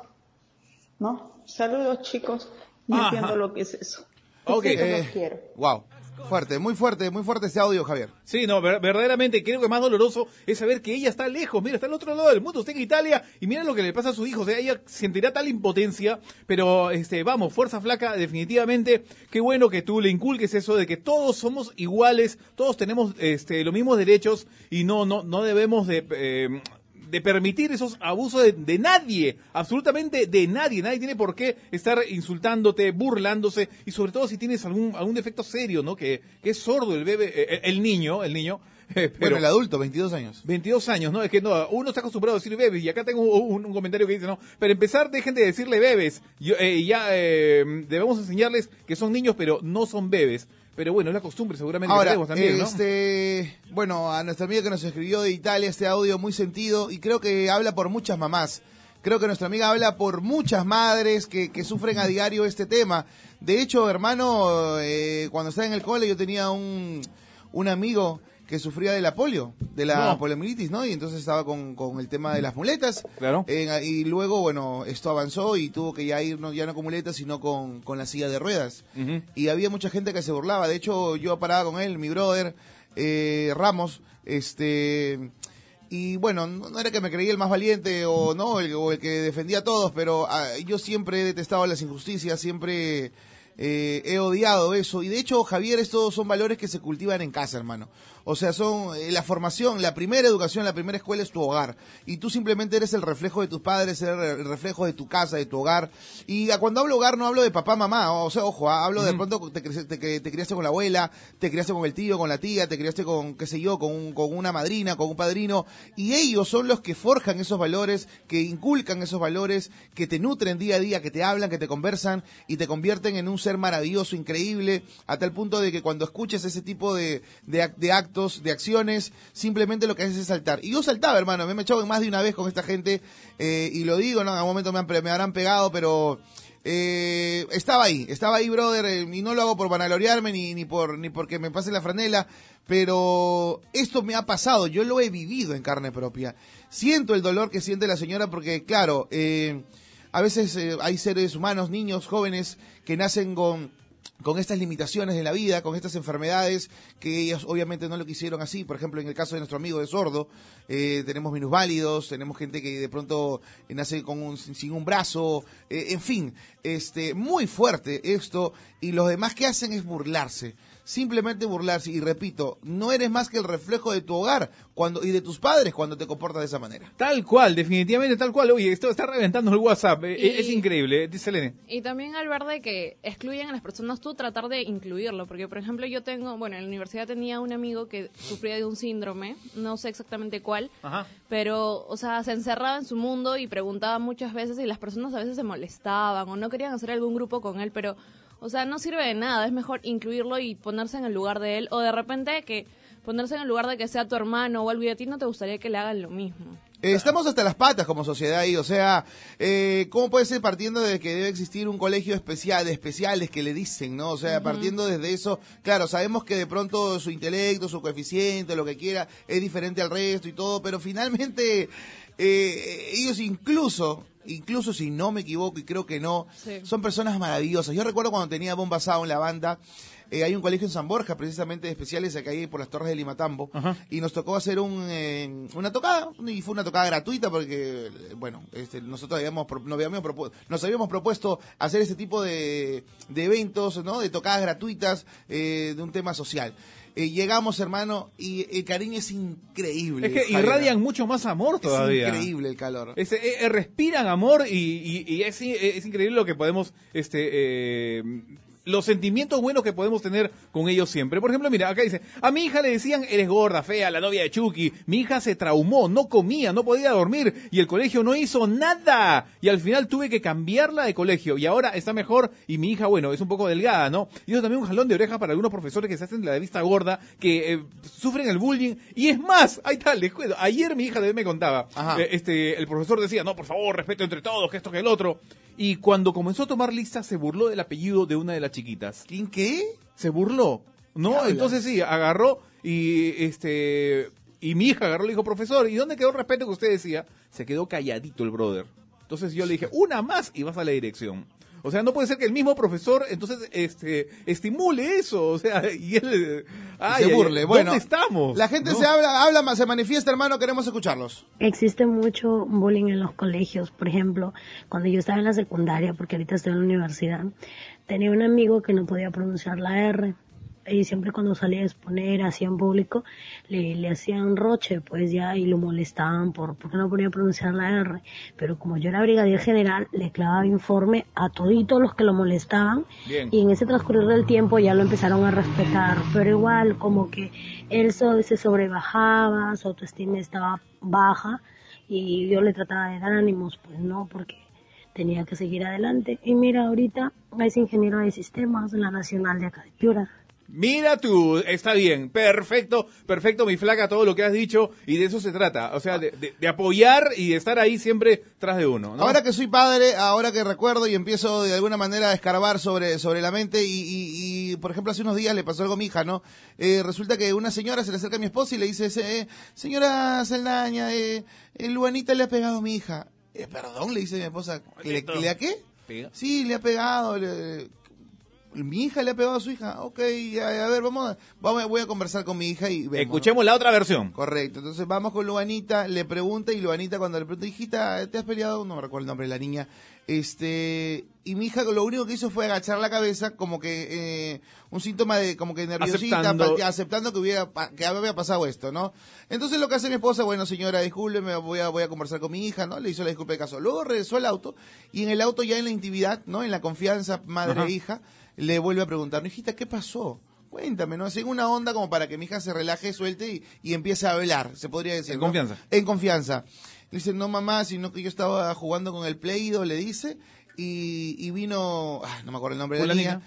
¿no? Saludos, chicos. No Ajá. entiendo lo que es eso. Ok. Sí, Eh, los quiero. Wow. Fuerte, muy fuerte, muy fuerte este audio, Javier. Sí, no, ver- verdaderamente creo que más doloroso es saber que ella está lejos, mira, está al otro lado del mundo, está en Italia y mira lo que le pasa a su hijo, o sea, ella sentirá tal impotencia, pero este, vamos, fuerza flaca, definitivamente, qué bueno que tú le inculques eso de que todos somos iguales, todos tenemos este los mismos derechos y no no no debemos de eh, de permitir esos abusos de, de nadie, absolutamente de nadie. Nadie tiene por qué estar insultándote, burlándose y sobre todo si tienes algún, algún defecto serio, ¿no? Que, que es sordo el bebé, eh, el niño, el niño. Pero, Bueno, el adulto, 22 años. 22 años, ¿no? Es que no, uno está acostumbrado a decir bebés y acá tengo un, un comentario que dice, no, pero empezar dejen de decirle bebés. Yo, eh, ya eh, debemos enseñarles que son niños, pero no son bebés. Pero bueno, es la costumbre seguramente Ahora, tenemos también, ¿no? este, bueno, a nuestra amiga que nos escribió de Italia este audio muy sentido y creo que habla por muchas mamás. Creo que nuestra amiga habla por muchas madres que, que sufren a diario este tema. De hecho, hermano, eh, cuando estaba en el cole yo tenía un, un amigo que sufría de la polio, de la No. poliomielitis, ¿no? Y entonces estaba con, con el tema de las muletas. Claro. Eh, y luego, bueno, esto avanzó y tuvo que ya ir no, ya no con muletas, sino con, con la silla de ruedas. Y había mucha gente que se burlaba. De hecho, yo paraba con él, mi brother, eh, Ramos, este... Y bueno, no no era que me creía el más valiente o no, el, o el que defendía a todos, pero ah, yo siempre he detestado las injusticias, siempre eh, he odiado eso. Y de hecho, Javier, estos son valores que se cultivan en casa, hermano. O sea, son eh, la formación, la primera educación, la primera escuela es tu hogar. Y tú simplemente eres el reflejo de tus padres, eres el reflejo de tu casa, de tu hogar. Y cuando hablo hogar no hablo de papá, mamá. O sea, ojo, ah, hablo de pronto te, te, que te criaste con la abuela, te criaste con el tío, con la tía, te criaste con, qué sé yo, con, un- con una madrina, con un padrino. Y ellos son los que forjan esos valores, que inculcan esos valores, que te nutren día a día, que te hablan, que te conversan y te convierten en un ser maravilloso, increíble, a tal punto de que cuando escuches ese tipo de, de, de actos, de acciones, simplemente lo que haces es saltar. Y yo saltaba, hermano, me he echado más de una vez con esta gente, eh, y lo digo, ¿no? En algún momento me, han, me habrán pegado, pero eh, estaba ahí, estaba ahí, brother, eh, y no lo hago por vanagloriarme ni, ni por ni porque me pase la franela, pero esto me ha pasado, yo lo he vivido en carne propia. Siento el dolor que siente la señora porque, claro, a veces hay seres humanos, niños, jóvenes, que nacen con con estas limitaciones de la vida, con estas enfermedades que ellos obviamente no lo quisieron así. Por ejemplo, en el caso de nuestro amigo de sordo, eh, tenemos minusválidos, tenemos gente que de pronto eh, nace con un, sin un brazo, eh, en fin, este, muy fuerte esto. Y los demás que hacen es burlarse, simplemente burlarse. Y repito, no eres más que el reflejo de tu hogar cuando y de tus padres cuando te comportas de esa manera. Tal cual, definitivamente tal cual. Oye, esto está reventando el WhatsApp. eh, Y- Es increíble, eh, dice Lene. Y también al ver de que excluyen a las personas, tú tratar de incluirlo, porque por ejemplo yo tengo, bueno, en la universidad tenía un amigo que sufría de un síndrome, no sé exactamente cuál, Ajá. pero, o sea, se encerraba en su mundo y preguntaba muchas veces y las personas a veces se molestaban o no querían hacer algún grupo con él, pero, o sea, no sirve de nada, es mejor incluirlo y ponerse en el lugar de él. O de repente que ponerse en el lugar de que sea tu hermano o algo. Y a ti no te gustaría que le hagan lo mismo. Eh, Estamos hasta las patas como sociedad ahí, o sea, eh, ¿cómo puede ser partiendo de que debe existir un colegio especial, de especiales que le dicen, ¿no? O sea, partiendo desde eso, claro, sabemos que de pronto su intelecto, su coeficiente, lo que quiera, es diferente al resto y todo, pero finalmente eh, ellos incluso, incluso si no me equivoco y creo que no, Sí. son personas maravillosas. Yo recuerdo cuando tenía Bomba Sao en la banda, eh, hay un colegio en San Borja, precisamente de especiales, acá ahí por las torres de Limatambo, y nos tocó hacer un, eh, una tocada, y fue una tocada gratuita porque, eh, bueno, este, nosotros habíamos, nos, habíamos propu- nos habíamos propuesto hacer este tipo de, de eventos, ¿no? De tocadas gratuitas eh, de un tema social. Eh, llegamos, hermano, y el cariño es increíble. Es que Javier. irradian mucho más amor todavía. Es increíble el calor. Es, eh, respiran amor y, y- y es, es increíble lo que podemos, este, eh, los sentimientos buenos que podemos tener con ellos siempre. Por ejemplo, mira, acá dice, a mi hija le decían, eres gorda, fea, la novia de Chucky. Mi hija se traumó, no comía, no podía dormir y el colegio no hizo nada. Y al final tuve que cambiarla de colegio y ahora está mejor y mi hija, bueno, es un poco delgada, ¿no? Y eso también un jalón de oreja para algunos profesores que se hacen la vista gorda, que eh, sufren el bullying. Y es más, ahí está, les cuento. Ayer mi hija de me contaba, eh, este, el profesor decía, no, por favor, respeto entre todos, que esto, que el otro. Y cuando comenzó a tomar lista, se burló del apellido de una de las chiquitas. ¿Quién qué? Se burló, ¿no? Entonces sí, agarró y este y mi hija agarró y le dijo, profesor, ¿y dónde quedó el respeto que usted decía? Se quedó calladito el brother. Entonces yo le dije, una más y vas a la dirección. O sea, no puede ser que el mismo profesor entonces este estimule eso, o sea, y él ay, se burle. ¿dónde Bueno, estamos? La gente ¿No? se habla, habla, más, se manifiesta, hermano, queremos escucharlos. Existe mucho bullying en los colegios. Por ejemplo, cuando yo estaba en la secundaria, porque ahorita estoy en la universidad, tenía un amigo que no podía pronunciar la R. y siempre cuando salía a exponer así en público le, le hacían roche pues ya y lo molestaban por porque no podía pronunciar la R pero como yo era brigadier general le clavaba informe a toditos los que lo molestaban Bien. y en ese transcurrir del tiempo ya lo empezaron a respetar pero igual como que él so- se sobrebajaba su autoestima estaba baja y yo le trataba de dar ánimos pues no porque tenía que seguir adelante y mira ahorita es ingeniero de sistemas en la nacional de acá de Piura Mira tú, está bien, perfecto, perfecto, mi flaca, todo lo que has dicho, y de eso se trata, o sea, de, de- de apoyar y de estar ahí siempre tras de uno, ¿no? Ahora que soy padre, ahora que recuerdo y empiezo de alguna manera a escarbar sobre, sobre la mente y, y- y, por ejemplo, hace unos días le pasó algo a mi hija, ¿no? Eh, resulta que una señora se le acerca a mi esposa y le dice, eh, señora Saldaña, eh, eh, Luanita le ha pegado a mi hija. Eh, perdón, le dice mi esposa, ¿que le, que le qué? Pega. Sí, le ha pegado. le- mi hija le ha pegado a su hija. Ok, a, a ver, vamos, a- vamos, voy a conversar con mi hija y vemos, ¿no? Escuchemos la otra versión. Correcto, entonces vamos con Luanita, le pregunta y Luanita cuando le pregunta, hijita, ¿te has peleado? No me recuerdo el nombre de la niña. Este, y mi hija lo único que hizo fue agachar la cabeza como que eh, un síntoma de como que nerviosita, Aceptando. que hubiera que había pasado esto, ¿no? Entonces lo que hace mi esposa, bueno, señora, discúlpeme, voy a voy a conversar con mi hija, ¿no? Le hizo la disculpa de caso. Luego regresó al auto y en el auto ya en la intimidad, ¿no? En la confianza madre e hija, le vuelve a preguntar, "No, hijita, ¿qué pasó?" Cuéntame, ¿no? Así en una onda como para que mi hija se relaje, suelte y, y empiece a hablar, se podría decir. En ¿no? confianza. En confianza. Le dice, no mamá, sino que yo estaba jugando con el Play-Doh, le dice, y, y vino, ah, no me acuerdo el nombre de la niña,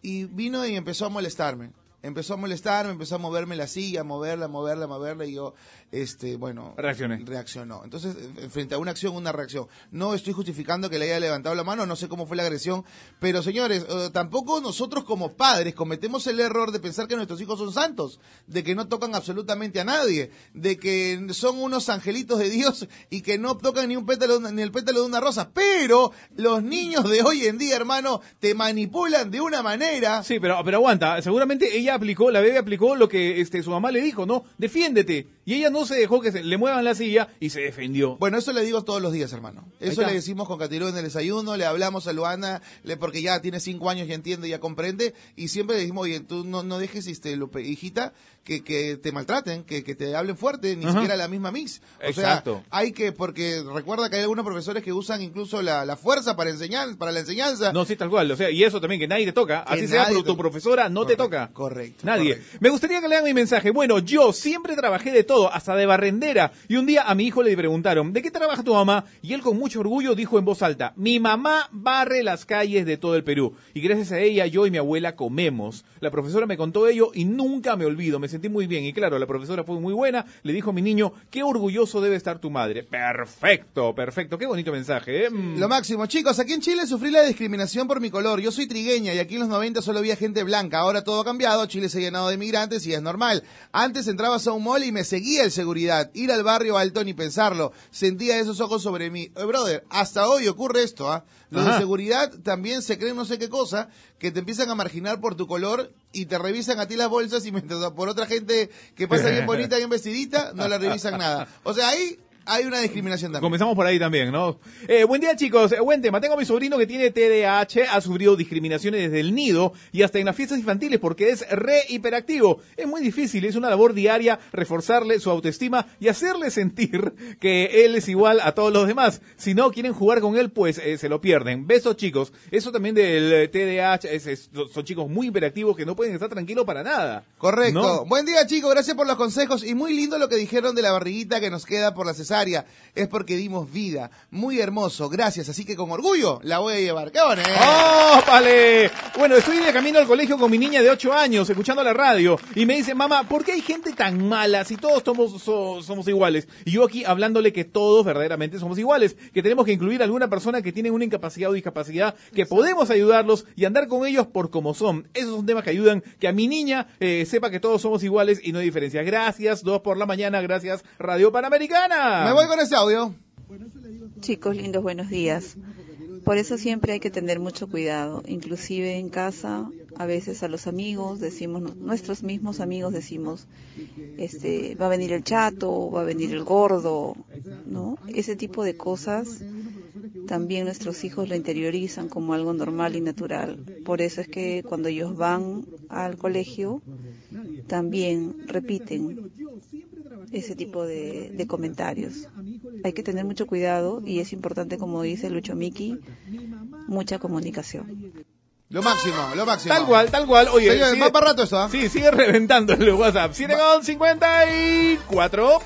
y vino y empezó a molestarme. Empezó a molestarme, empezó a moverme la silla, moverla, moverla, moverla, y yo, este, bueno... Reaccioné. Reaccionó. Entonces, frente a una acción, una reacción. No estoy justificando que le haya levantado la mano, no sé cómo fue la agresión, pero señores, eh, tampoco nosotros como padres cometemos el error de pensar que nuestros hijos son santos, de que no tocan absolutamente a nadie, de que son unos angelitos de Dios y que no tocan ni un pétalo, ni el pétalo de una rosa. Pero los niños de hoy en día, hermano, te manipulan de una manera. Sí, pero, pero aguanta, seguramente ella aplicó, la bebé aplicó lo que este, su mamá le dijo, ¿no? Defiéndete. Y ella no se dejó que se, le muevan la silla y se defendió. Bueno, eso le digo todos los días, hermano. Eso le decimos con Catiró en el desayuno, le hablamos a Luana, le, porque ya tiene cinco años, ya entiende, ya comprende, y siempre le decimos, oye, tú no, no dejes, este, Lupe, hijita, que, que te maltraten, que, que te hablen fuerte, ni Ajá. siquiera la misma mix. O Exacto. sea, hay que, porque recuerda que hay algunos profesores que usan incluso la, la fuerza para enseñar, para la enseñanza. No, sí, tal cual. O sea, y eso también, que nadie te toca. Que Así sea, pero tu profesora no te toca. correcto, Nadie. correcto. Me gustaría que lean mi mensaje. Bueno, yo siempre trabajé de todo, hasta de barrendera. Y un día a mi hijo le preguntaron, ¿de qué trabaja tu mamá? Y él con mucho orgullo dijo en voz alta, mi mamá barre las calles de todo el Perú. Y gracias a ella, yo y mi abuela comemos. La profesora me contó ello y nunca me olvido. Me sentí muy bien. Y claro, la profesora fue muy buena. Le dijo a mi niño, qué orgulloso debe estar tu madre. Perfecto, perfecto. Qué bonito mensaje, ¿eh? Mm. Lo máximo. Chicos, aquí en Chile sufrí la discriminación por mi color. Yo soy trigueña y aquí en los 90 solo había gente blanca. Ahora todo ha cambiado. Chile se ha llenado de migrantes y es normal. Antes entrabas a un mall y me seguía el seguridad. Ir al barrio alto ni pensarlo. Sentía esos ojos sobre mí. Eh, brother, hasta hoy ocurre esto, ¿ah? Los de seguridad también se creen no sé qué cosa, que te empiezan a marginar por tu color y te revisan a ti las bolsas y mientras por otra gente que pasa bien bonita, bien vestidita, no la revisan nada. O sea, ahí hay una discriminación también. Comenzamos por ahí también, ¿no? Eh, buen día, chicos. Eh, buen tema. Tengo a mi sobrino que tiene TDAH, ha sufrido discriminaciones desde el nido y hasta en las fiestas infantiles porque es re hiperactivo. Es muy difícil, es una labor diaria reforzarle su autoestima y hacerle sentir que él es igual a todos los demás. Si no quieren jugar con él, pues eh, se lo pierden. Besos, chicos. Eso también del eh, TDAH, es- es- son chicos muy hiperactivos que no pueden estar tranquilos para nada. Correcto. ¿No? Buen día, chicos. Gracias por los consejos. Y muy lindo lo que dijeron de la barriguita que nos queda por la cesárea. Es porque dimos vida. Muy hermoso. Gracias. Así que con orgullo la voy a llevar. ¡Qué bonito! ¡Oh, vale! Bueno, estoy de camino al colegio con mi niña de 8 años, escuchando la radio, y me dice, mamá, ¿por qué hay gente tan mala si todos somos, so- somos iguales? Y yo aquí hablándole que todos verdaderamente somos iguales, que tenemos que incluir a alguna persona que tiene una incapacidad o discapacidad, que podemos ayudarlos y andar con ellos por como son. Esos son temas que ayudan que a mi niña eh, sepa que todos somos iguales y no hay diferencia. Gracias, dos por la mañana, gracias, Radio Panamericana. Me voy con ese audio. Chicos lindos, buenos días. Por eso siempre hay que tener mucho cuidado, inclusive en casa, a veces a los amigos decimos, nuestros mismos amigos decimos, este, va a venir el chato, va a venir el gordo, ¿no? Ese tipo de cosas también nuestros hijos lo interiorizan como algo normal y natural. Por eso es que cuando ellos van al colegio, también repiten ese tipo de, de comentarios. Hay que tener mucho cuidado y es importante, como dice Lucho Miki, mucha comunicación. Lo máximo, lo máximo. Tal cual, tal cual. Oye, Señores, sigue- va para rato esto, ¿ah? Sí, sigue reventando el WhatsApp. 7 con 54.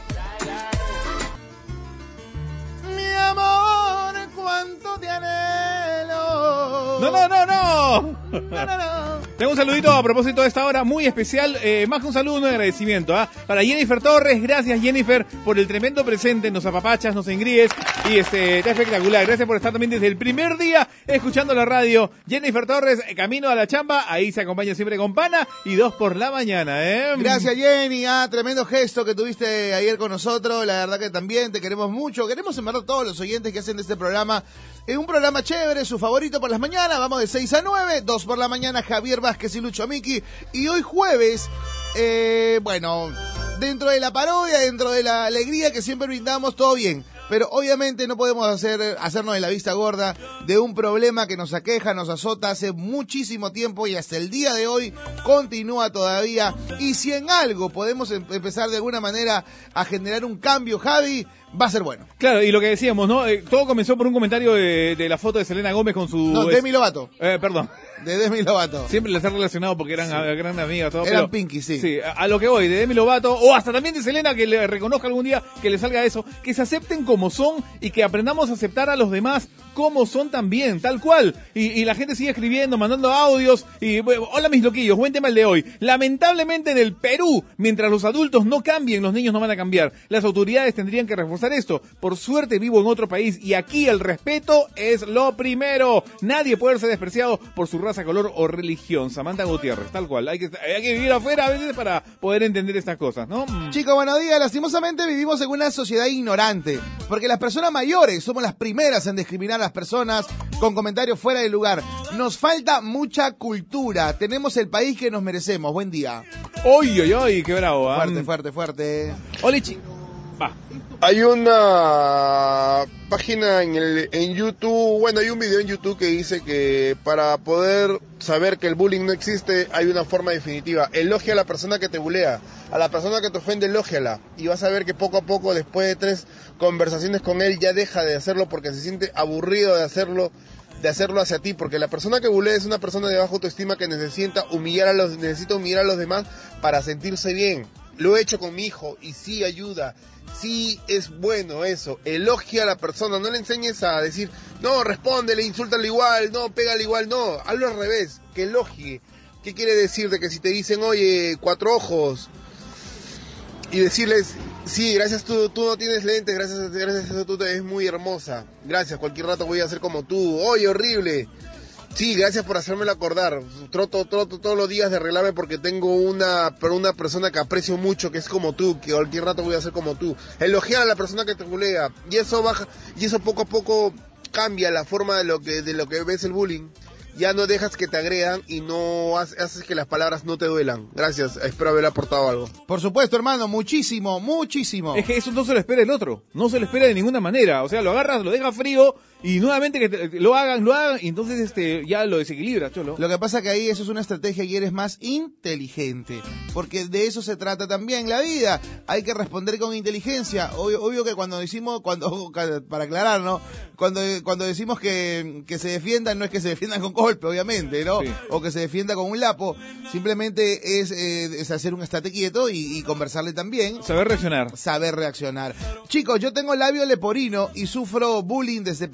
Mi amor, cuánto te anhelo. No, no, no, no. No, no, no. Tengo un saludito a propósito de esta hora muy especial, eh, más que un saludo, un agradecimiento. ¿ah? Para Jennifer Torres, gracias Jennifer por el tremendo presente, nos apapachas, nos engríes y este, está espectacular. Gracias por estar también desde el primer día escuchando la radio. Jennifer Torres, eh, camino a la chamba, ahí se acompaña siempre con pana y dos por la mañana. ¿eh? Gracias Jenny, ah, tremendo gesto que tuviste ayer con nosotros, la verdad que también te queremos mucho, queremos en verdad todos los oyentes que hacen de este programa, es un programa chévere, su favorito por las mañanas, vamos de 6 a 9, 2 por la mañana, Javier Vázquez y Lucho Miki, y hoy jueves, eh, bueno, dentro de la parodia, dentro de la alegría que siempre brindamos, todo bien. Pero obviamente no podemos hacer, hacernos de la vista gorda de un problema que nos aqueja, nos azota hace muchísimo tiempo y hasta el día de hoy continúa todavía. Y si en algo podemos em- empezar de alguna manera a generar un cambio, Javi, va a ser bueno. Claro, y lo que decíamos, ¿no? Eh, todo comenzó por un comentario de, de la foto de Selena Gómez con su... No, Demi Lovato. Eh, perdón. De Demi Lovato. Siempre les he relacionado porque eran a- gran amigas. Todo, Eran pero- Pinky, sí. Sí, a, a lo que voy, de Demi Lovato, o hasta también de Selena, que le reconozca algún día que le salga eso, que se acepten como son y que aprendamos a aceptar a los demás como son también, tal cual. Y, y la gente sigue escribiendo, mandando audios, y bueno, hola mis loquillos, buen tema el de hoy. Lamentablemente en el Perú, mientras los adultos no cambien, los niños no van a cambiar. Las autoridades tendrían que reforzar esto. Por suerte vivo en otro país y aquí el respeto es lo primero. Nadie puede ser despreciado por su raza, color o religión. Samantha Gutiérrez, tal cual. Hay que, hay que vivir afuera a veces para poder entender estas cosas, ¿no? Mm. Chicos, buenos días. Lastimosamente vivimos en una sociedad ignorante, porque las personas mayores somos las primeras en discriminar a las personas con comentarios fuera de lugar. Nos falta mucha cultura. Tenemos el país que nos merecemos. Buen día. ¡Uy, uy, uy! ¡Qué bravo! ¿ah? Fuerte, fuerte, fuerte. Olichi. Va. Hay una página en, el, en YouTube, bueno, hay un video en YouTube que dice que para poder saber que el bullying no existe hay una forma definitiva. Elogia a la persona que te bulea, a la persona que te ofende, elógiala. Y vas a ver que poco a poco, después de tres conversaciones con él, ya deja de hacerlo porque se siente aburrido de hacerlo de hacerlo hacia ti, porque la persona que bulea es una persona de baja autoestima que necesita humillar a los, necesita humillar a los demás para sentirse bien. Lo he hecho con mi hijo y sí ayuda, sí es bueno eso. Elogia a la persona, no le enseñes a decir, no, respóndele, insúltale igual, no, pégale igual, no, hazlo al revés, que elogie. ¿Qué quiere decir de que si te dicen, oye, cuatro ojos, y decirles, sí, gracias tú, tú no tienes lentes, gracias, gracias a eso tú te ves muy hermosa. Gracias, cualquier rato voy a ser como tú. Oye, horrible. Sí, gracias por hacérmelo acordar. Troto, troto todos los días de arreglarme porque tengo una, una persona que aprecio mucho, que es como tú, que cualquier rato voy a ser como tú. Elogiar a la persona que te bulea. Y eso baja, y eso poco a poco cambia la forma de lo que, de lo que ves el bullying. Ya no dejas que te agredan y no hace- haces que las palabras no te duelan. Gracias, espero haber aportado algo. Por supuesto, hermano, muchísimo, muchísimo. Es que eso no se lo espera el otro, no se lo espera de ninguna manera. O sea, lo agarras, lo dejas frío y nuevamente que te- lo hagan, lo hagan y entonces este ya lo desequilibra, cholo. Lo que pasa que ahí eso es una estrategia y eres más inteligente, porque de eso se trata también la vida. Hay que responder con inteligencia. Obvio, obvio que cuando decimos, cuando para aclarar, ¿no? Cuando cuando decimos que, que se defiendan no es que se defiendan con golpe, obviamente, ¿no? Sí. O que se defienda con un lapo. Simplemente es, eh, es hacer un estate quieto y, y conversarle también. Saber reaccionar. Saber reaccionar. Chicos, yo tengo labio leporino y sufro bullying desde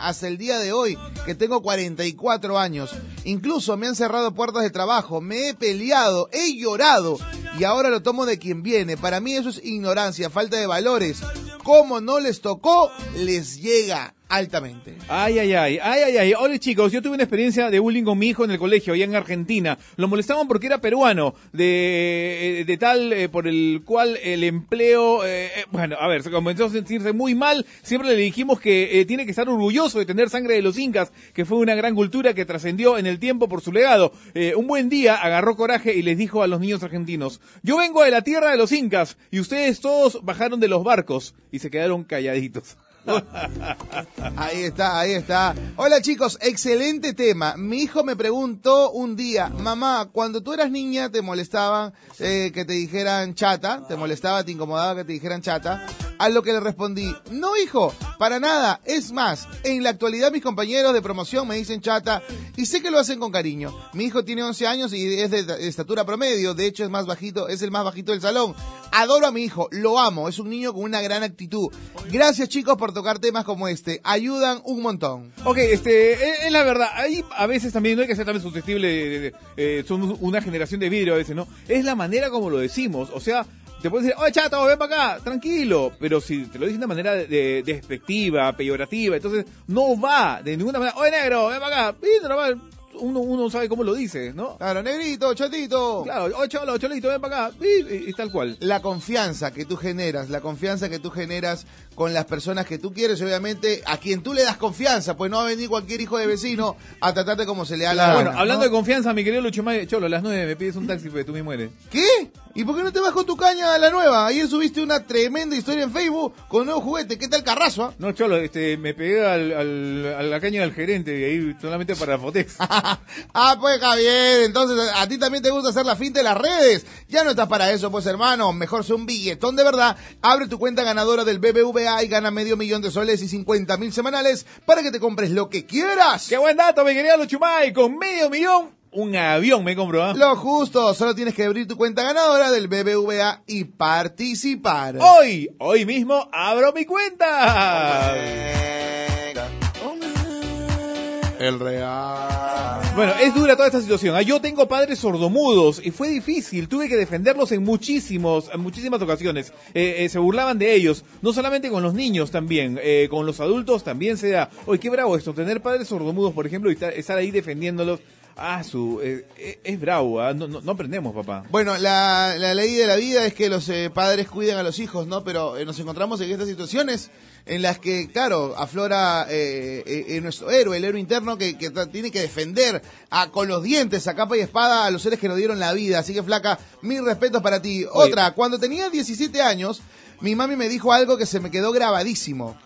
hasta el día de hoy, que tengo 44 años. Incluso me han cerrado puertas de trabajo, me he peleado, he llorado y ahora lo tomo de quien viene. Para mí eso es ignorancia, falta de valores. Como no les tocó, les llega altamente. Ay, ay, ay, ay, ay, ay. Hola chicos, yo tuve una experiencia de bullying con mi hijo en el colegio, allá en Argentina. Lo molestaban porque era peruano, de, de tal eh, por el cual el empleo, eh, eh, bueno, a ver, se comenzó a sentirse muy mal. Siempre le dijimos que eh, tiene que estar orgulloso de tener sangre de los incas, que fue una gran cultura que trascendió en el tiempo por su legado. Eh, un buen día agarró coraje y les dijo a los niños argentinos, yo vengo de la tierra de los incas y ustedes todos bajaron de los barcos y se quedaron calladitos. Ahí está, ahí está. Hola chicos, excelente tema. Mi hijo me preguntó un día, mamá, cuando tú eras niña te molestaban eh, que te dijeran chata, te molestaba, te incomodaba que te dijeran chata. A lo que le respondí, no hijo, para nada. Es más, en la actualidad mis compañeros de promoción me dicen chata y sé que lo hacen con cariño. Mi hijo tiene 11 años y es de, estatura promedio, de hecho es más bajito, es el más bajito del salón. Adoro a mi hijo, lo amo, es un niño con una gran actitud. Gracias chicos por tocar temas como este, ayudan un montón. Ok, este, es, es la verdad, ahí a veces también no hay que ser también susceptible, eh, somos una generación de vidrio a veces, ¿no? Es la manera como lo decimos, o sea, te puedes decir, oye chato, ven para acá, tranquilo, pero si te lo dicen de manera de, de- despectiva, peyorativa, entonces no va de ninguna manera, oye negro, ven para acá, y normal, uno, uno sabe cómo lo dice, ¿no? Claro, negrito, chatito. Claro, oye cholo, cholito, ven para acá, y, y- y tal cual. La confianza que tú generas, la confianza que tú generas con las personas que tú quieres, obviamente a quien tú le das confianza, pues no va a venir cualquier hijo de vecino a tratarte como se le da la bueno, gana, hablando ¿no? de confianza, mi querido Lucho May, Cholo, a las nueve me pides un taxi, pues tú me mueres. ¿Qué? ¿Y por qué no te vas con tu caña a la nueva? Ayer subiste una tremenda historia en Facebook con nuevo juguete. ¿Qué tal Carrazo? ah? No, Cholo, este, me pegué al, al- a la caña del gerente y ahí solamente para Fotex. Ah, pues Javier, entonces a ti también te gusta hacer la finta de las redes. Ya no estás para eso, pues hermano. Mejor sea un billetón de verdad. Abre tu cuenta ganadora del BBVA y gana medio millón de soles y 50 mil semanales para que te compres lo que quieras. ¡Qué buen dato, mi querido Luchumay! Con medio millón, un avión me compro, ¿ah? Lo justo, solo tienes que abrir tu cuenta ganadora del BBVA y participar. Hoy, hoy mismo abro mi cuenta. El real. Bueno, es dura toda esta situación. ¿ah? Yo tengo padres sordomudos y fue difícil. Tuve que defenderlos en muchísimos, en muchísimas ocasiones. Eh, eh, se burlaban de ellos, no solamente con los niños también, eh, con los adultos también se da. Oye, qué bravo esto, tener padres sordomudos, por ejemplo, y estar, ahí defendiéndolos. Ah, su, eh, eh, es bravo, ¿ah? no, no, aprendemos, papá. Bueno, la, la ley de la vida es que los eh, padres cuiden a los hijos, ¿no? Pero eh, nos encontramos en estas situaciones en las que, claro, aflora eh, eh, nuestro héroe, el héroe interno que, tiene que defender a, con los dientes, a capa y espada, a los seres que nos dieron la vida. Así que, flaca, mis respetos para ti. Oye. Otra, cuando tenía 17 años, mi mami me dijo algo que se me quedó grabadísimo.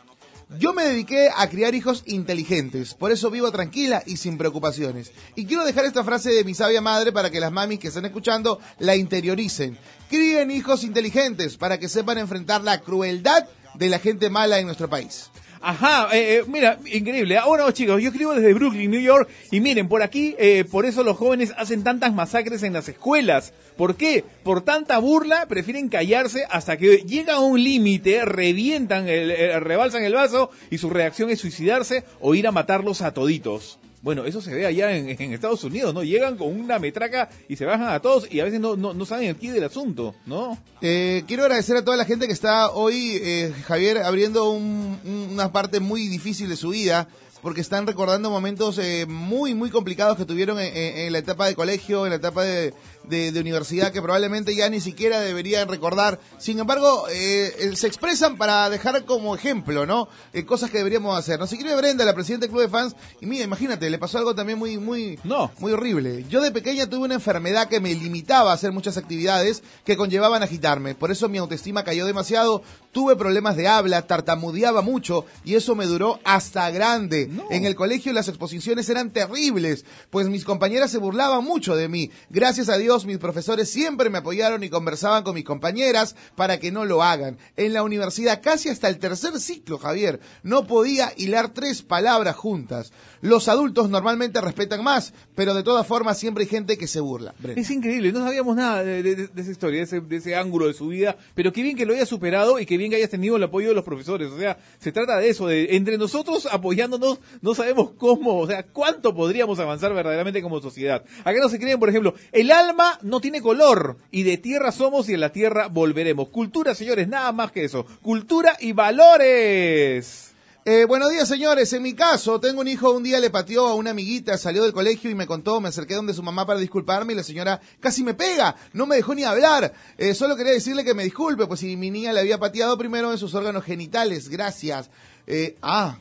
Yo me dediqué a criar hijos inteligentes, por eso vivo tranquila y sin preocupaciones. Y quiero dejar esta frase de mi sabia madre para que las mamis que están escuchando la interioricen. Críen hijos inteligentes para que sepan enfrentar la crueldad de la gente mala en nuestro país. Ajá, eh, eh, mira, increíble. Ahora, chicos, yo escribo desde Brooklyn, New York, y miren, por aquí, eh, por eso los jóvenes hacen tantas masacres en las escuelas. ¿Por qué? Por tanta burla, prefieren callarse hasta que llega a un límite, revientan, el, eh, rebalsan el vaso, y su reacción es suicidarse o ir a matarlos a toditos. Bueno, eso se ve allá en, Estados Unidos, ¿no? Llegan con una metraca y se bajan a todos y a veces no, no, no saben del asunto, ¿no? Eh, quiero agradecer a toda la gente que está hoy, eh, Javier, abriendo un- un- una parte muy difícil de su vida, porque están recordando momentos eh, muy, muy complicados que tuvieron en- en la etapa de colegio, en la etapa de, de- de universidad, que probablemente ya ni siquiera deberían recordar. Sin embargo, eh, eh, se expresan para dejar como ejemplo, ¿no? Eh, cosas que deberíamos hacer. Nos escribe Brenda, la presidenta del Club de Fans, y mira, imagínate, le pasó algo también muy, muy, muy horrible. Yo de pequeña tuve una enfermedad que me limitaba a hacer muchas actividades que conllevaban agitarme. Por eso mi autoestima cayó demasiado, tuve problemas de habla, tartamudeaba mucho y eso me duró hasta grande. En el colegio las exposiciones eran terribles, pues mis compañeras se burlaban mucho de mí. Gracias a Dios mis profesores siempre me apoyaron y conversaban con mis compañeras para que no lo hagan. En la universidad casi hasta el tercer ciclo, Javier, no podía hilar tres palabras juntas. Los adultos normalmente respetan más, pero de todas formas siempre hay gente que se burla. Es increíble, no sabíamos nada de, esa historia, de ese, ángulo de su vida, pero qué bien que lo hayas superado y qué bien que hayas tenido el apoyo de los profesores. O sea, se trata de eso, de entre nosotros apoyándonos, no sabemos cómo, o sea, cuánto podríamos avanzar verdaderamente como sociedad. Acá nos escriben, por ejemplo, el alma no tiene color y de tierra somos y en la tierra volveremos. Cultura, señores, nada más que eso. Cultura y valores. Eh, buenos días, señores. En mi caso, tengo un hijo, un día le pateó a una amiguita, salió del colegio y me contó, me acerqué donde su mamá para disculparme y la señora casi me pega, no me dejó ni hablar. Eh, solo quería decirle que me disculpe, pues si mi niña le había pateado primero en sus órganos genitales, gracias. Eh, ah,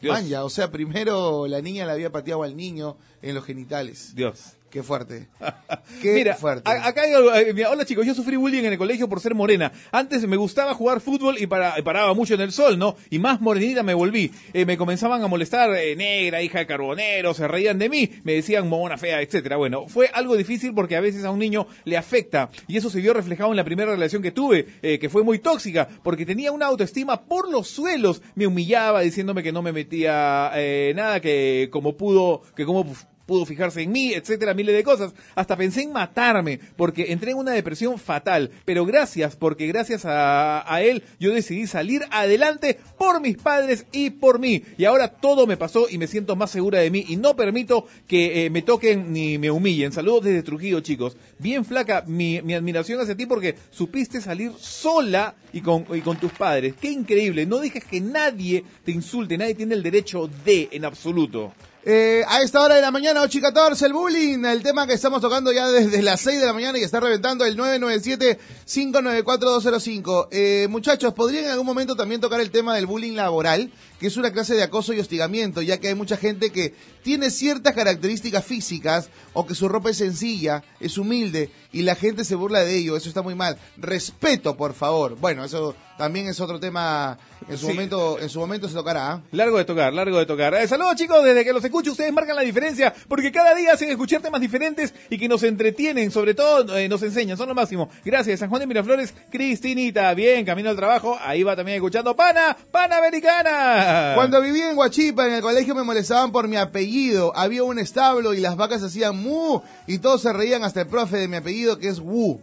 Dios. vaya, o sea, primero la niña le había pateado al niño en los genitales. Dios. Qué fuerte. Qué Mira, fuerte. a- acá hay algo- eh, mira, hola chicos, yo sufrí bullying en el colegio por ser morena. Antes me gustaba jugar fútbol y para- paraba mucho en el sol, ¿no? Y más morenita me volví. Eh, me comenzaban a molestar, eh, negra, hija de carbonero, se reían de mí, me decían mona fea, etcétera. Bueno, fue algo difícil porque a veces a un niño le afecta y eso se vio reflejado en la primera relación que tuve, que fue muy tóxica porque tenía una autoestima por los suelos. Me humillaba diciéndome que no me metía eh, nada, que como pudo, que como pudo fijarse en mí, etcétera, miles de cosas. Hasta pensé en matarme porque entré en una depresión fatal. Pero gracias, porque gracias a, él yo decidí salir adelante por mis padres y por mí. Y ahora todo me pasó y me siento más segura de mí y no permito que eh, me toquen ni me humillen. Saludos desde Trujillo, chicos. Bien flaca mi, mi admiración hacia ti porque supiste salir sola y con, y con tus padres. Qué increíble. No dejes que nadie te insulte. Nadie tiene el derecho de en absoluto. Eh, a esta hora de la mañana, 8 y 14, el bullying, el tema que estamos tocando ya desde las 6 de la mañana y está reventando el 997-594-205. Eh, muchachos, ¿podrían en algún momento también tocar el tema del bullying laboral? Que es una clase de acoso y hostigamiento, ya que hay mucha gente que tiene ciertas características físicas o que su ropa es sencilla, es humilde y la gente se burla de ello. Eso está muy mal. Respeto, por favor. Bueno, eso también es otro tema. En su Sí. momento, en su momento se tocará. ¿ah? Largo de tocar, largo de tocar. Eh, saludos chicos, desde que los escucho ustedes marcan la diferencia, porque cada día hacen escuchar temas diferentes y que nos entretienen, sobre todo eh, nos enseñan, son lo máximo. Gracias, San Juan de Miraflores, Cristinita, bien, camino al trabajo, ahí va también escuchando Pana, Panamericana. Cuando vivía en Huachipa, en el colegio me molestaban por mi apellido. Había un establo y las vacas hacían mu y todos se reían hasta el profe de mi apellido que es wu.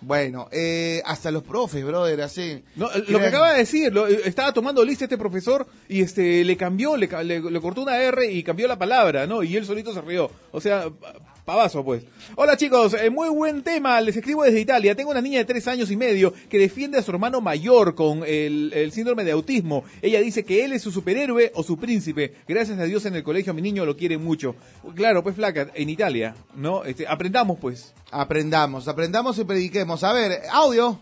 Bueno, eh, hasta los profes, brother, así. No, lo que acaba de decir, lo- eh, estaba tomando lista este profesor y este le cambió, le, ca- le- le cortó una R y cambió la palabra, ¿no? Y él solito se rió. O sea, pavazo, pues. Hola chicos, eh, muy buen tema, les escribo desde Italia. Tengo una niña de tres años y medio que defiende a su hermano mayor con el, el síndrome de autismo. Ella dice que él es su superhéroe o su príncipe. Gracias a Dios en el colegio mi niño lo quiere mucho. Claro, pues flaca, en Italia, ¿no? Este, aprendamos pues. Aprendamos, aprendamos y prediquemos. A ver, audio.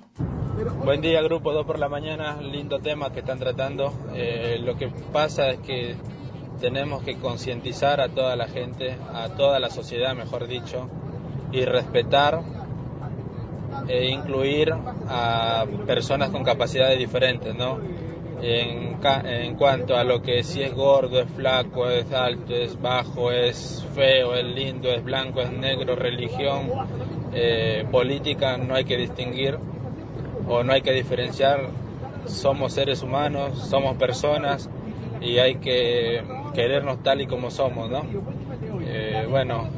Buen día, grupo 2 por la mañana. Lindo tema que están tratando. Eh, lo que pasa es que tenemos que concientizar a toda la gente, a toda la sociedad, mejor dicho, y respetar e incluir a personas con capacidades diferentes, ¿no? En, en cuanto a lo que si es gordo, es flaco, es alto, es bajo, es feo, es lindo, es blanco, es negro, religión, eh, política, no hay que distinguir o no hay que diferenciar, somos seres humanos, somos personas y hay que querernos tal y como somos, ¿no? Eh, bueno,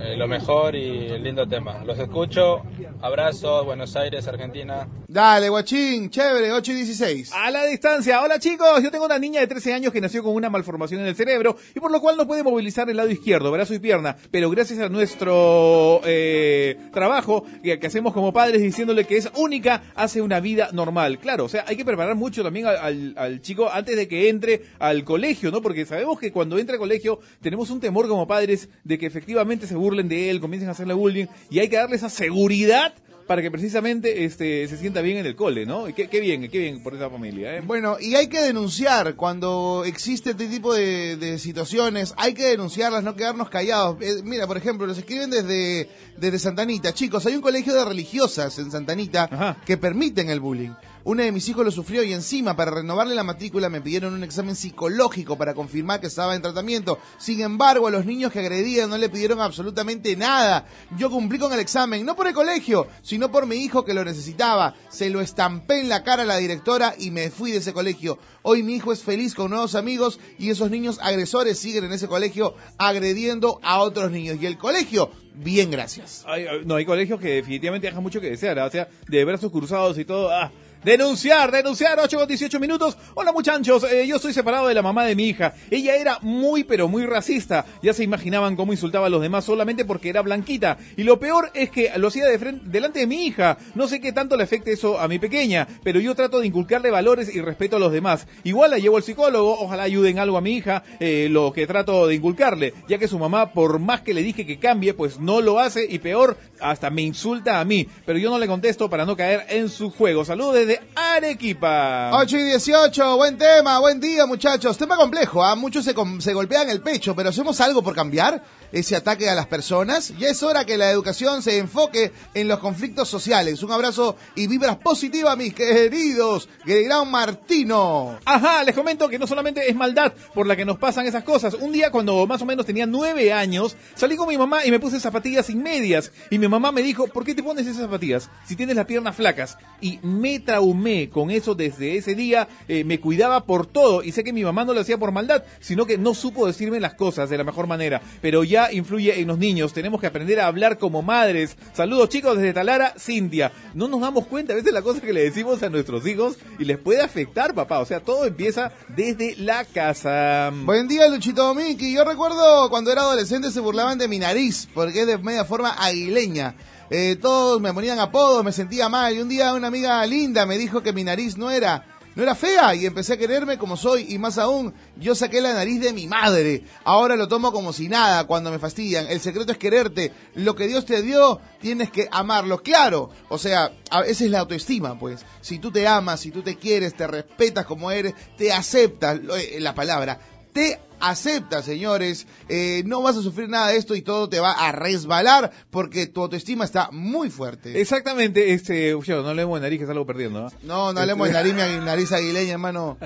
eh, lo mejor y el lindo tema. Los escucho, abrazos, Buenos Aires, Argentina. Dale, guachín, chévere, 8 y 16. A la distancia. Hola chicos, yo tengo una niña de 13 años que nació con una malformación en el cerebro y por lo cual no puede movilizar el lado izquierdo, brazo y pierna. Pero gracias a nuestro eh, trabajo que, que hacemos como padres diciéndole que es única, hace una vida normal. Claro, o sea, hay que preparar mucho también al, al- al chico antes de que entre al colegio, ¿no? Porque sabemos que cuando entra al colegio tenemos un temor como padres de que efectivamente se burlen de él, comiencen a hacerle bullying y hay que darle esa seguridad para que precisamente este se sienta bien en el cole, ¿no? Y Qué, qué bien, qué bien por esa familia, ¿eh? Bueno, y hay que denunciar cuando existe este tipo de, de situaciones, hay que denunciarlas, no quedarnos callados. Eh, mira, por ejemplo, nos escriben desde, desde Santanita. Chicos, hay un colegio de religiosas en Santanita que permiten el bullying. Una de mis hijos lo sufrió y encima para renovarle la matrícula me pidieron un examen psicológico para confirmar que estaba en tratamiento. Sin embargo, a los niños que agredían no le pidieron absolutamente nada. Yo cumplí con el examen, no por el colegio, sino por mi hijo que lo necesitaba. Se lo estampé en la cara a la directora y me fui de ese colegio. Hoy mi hijo es feliz con nuevos amigos y esos niños agresores siguen en ese colegio agrediendo a otros niños. Y el colegio, bien, gracias. No, hay colegios que definitivamente dejan mucho que desear, ¿ah? o sea, de brazos cruzados y todo. Ah. Denunciar, denunciar, 8 con 18 minutos. Hola muchachos, eh, yo estoy separado de la mamá de mi hija. Ella era muy pero muy racista. Ya se imaginaban cómo insultaba a los demás solamente porque era blanquita. Y lo peor es que lo hacía de frente, delante de mi hija. No sé qué tanto le afecte eso a mi pequeña, pero yo trato de inculcarle valores y respeto a los demás. Igual la llevo al psicólogo, ojalá ayuden algo a mi hija, eh, lo que trato de inculcarle, ya que su mamá, por más que le dije que cambie, pues no lo hace y peor, hasta me insulta a mí. Pero yo no le contesto para no caer en su juego. Saludos desde Arequipa. 8 y 18, buen tema, buen día muchachos. Tema complejo, ¿ah? muchos se, se golpean el pecho, pero ¿hacemos algo por cambiar ese ataque a las personas? Ya es hora que la educación se enfoque en los conflictos sociales. Un abrazo y vibras positivas, mis queridos. Gran Martino. Ajá, les comento que no solamente es maldad por la que nos pasan esas cosas. Un día cuando más o menos tenía nueve años, salí con mi mamá y me puse zapatillas sin medias. Y mi mamá me dijo, ¿por qué te pones esas zapatillas si tienes las piernas flacas? Y me traumé con eso desde ese día. eh, me cuidaba por todo. Y sé que mi mamá no lo hacía por maldad, sino que no supo decirme las cosas de la mejor manera. Pero ya influye en los niños. Tenemos que aprender a hablar como madres. Saludos chicos desde Talara, Cintia. No nos damos cuenta a veces la cosa que le decimos a nuestros hijos y les puede afectar, papá. O sea, todo empieza desde la casa. Buen día, Luchito Miki. Yo recuerdo cuando era adolescente se burlaban de mi nariz, porque es de media forma aguileña. Eh, todos me ponían apodos, me sentía mal. Y un día una amiga linda me dijo que mi nariz no era, no era fea y empecé a quererme como soy. Y más aún, yo saqué la nariz de mi madre. Ahora lo tomo como si nada cuando me fastidian. El secreto es quererte. Lo que Dios te dio, tienes que amarlo. Claro. O sea, a- esa es la autoestima, pues. Si tú te amas, si tú te quieres, te respetas como eres, te aceptas, eh, la palabra, te aceptas, señores, eh, no vas a sufrir nada de esto y todo te va a resbalar porque tu autoestima está muy fuerte. Exactamente, este, yo no leemos de nariz que salgo perdiendo, ¿no? No, no hablemos de nariz, mi nariz aguileña, hermano.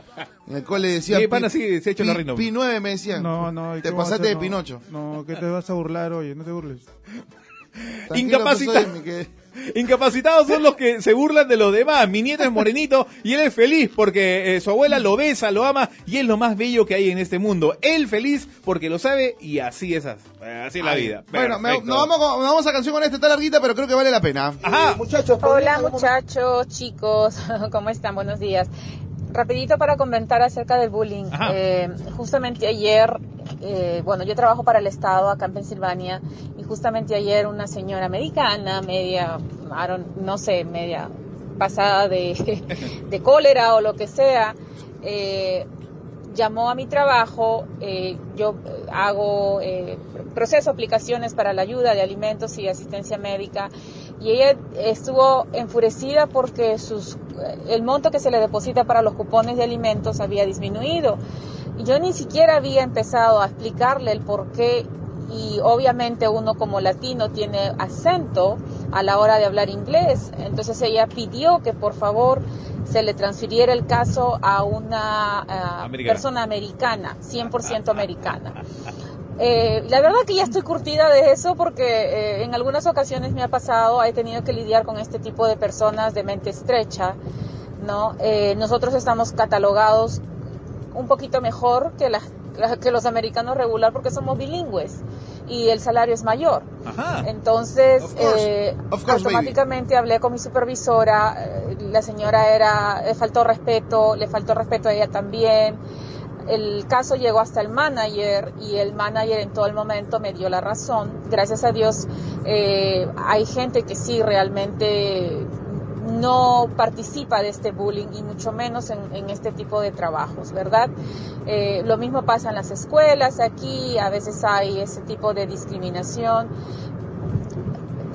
En el cole decían... Sí, pana, sí, se ha hecho la pi- rino. Pi 9 me decían. No, no. ¿y Te pasaste de? No, Pinocho. No, que te vas a burlar, oye, no te burles. Tranquilo, Incapacitados son los que se burlan de los demás. Mi nieto es morenito y él es feliz porque eh, su abuela lo besa, lo ama y es lo más bello que hay en este mundo. Él feliz porque lo sabe y así es, as- eh, así es la Ay, vida. Bueno, me- nos vamos, con- nos vamos a canción con esta, está larguita, pero creo que vale la pena. Ajá. muchachos, Hola muchachos, chicos, ¿cómo están? Buenos días. Rapidito para comentar acerca del bullying. Eh, justamente ayer, eh, bueno, yo trabajo para el Estado acá en Pensilvania justamente ayer una señora americana, media, no sé, media pasada de, de cólera o lo que sea, eh, llamó a mi trabajo, eh, yo eh, hago, eh, proceso aplicaciones para la ayuda de alimentos y asistencia médica y ella estuvo enfurecida porque sus, el monto que se le deposita para los cupones de alimentos había disminuido. Y yo ni siquiera había empezado a explicarle el por qué y obviamente uno como latino tiene acento a la hora de hablar inglés. Entonces ella pidió que por favor se le transfiriera el caso a una ah, Americana. persona americana, 100% americana. Eh, la verdad que ya estoy curtida de eso porque eh, en algunas ocasiones me ha pasado, he tenido que lidiar con este tipo de personas de mente estrecha, ¿no? Eh, nosotros estamos catalogados un poquito mejor que, las- que los americanos regular porque somos bilingües y el salario es mayor. Entonces, Of course. eh, Of course, baby. automáticamente hablé con mi supervisora, eh, la señora era, le faltó respeto, le faltó respeto a ella también. El caso llegó hasta el manager y el manager en todo el momento me dio la razón. Gracias a Dios eh, hay gente que sí realmente no participa de este bullying y mucho menos en, este tipo de trabajos, ¿verdad? Eh, lo mismo pasa en las escuelas, aquí a veces hay ese tipo de discriminación.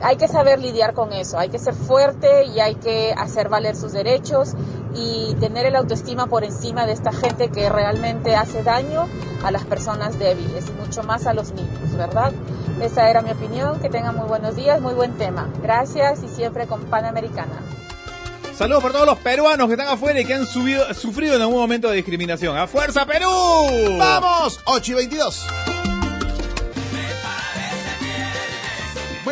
Hay que saber lidiar con eso, hay que ser fuerte y hay que hacer valer sus derechos y tener el autoestima por encima de esta gente que realmente hace daño a las personas débiles y mucho más a los niños, ¿verdad? Esa era mi opinión, que tengan muy buenos días, muy buen tema. Gracias y siempre con Panamericana. Saludos para todos los peruanos que están afuera y que han subido, sufrido en algún momento de discriminación. ¡A fuerza Perú! ¡Vamos! 8 y 22.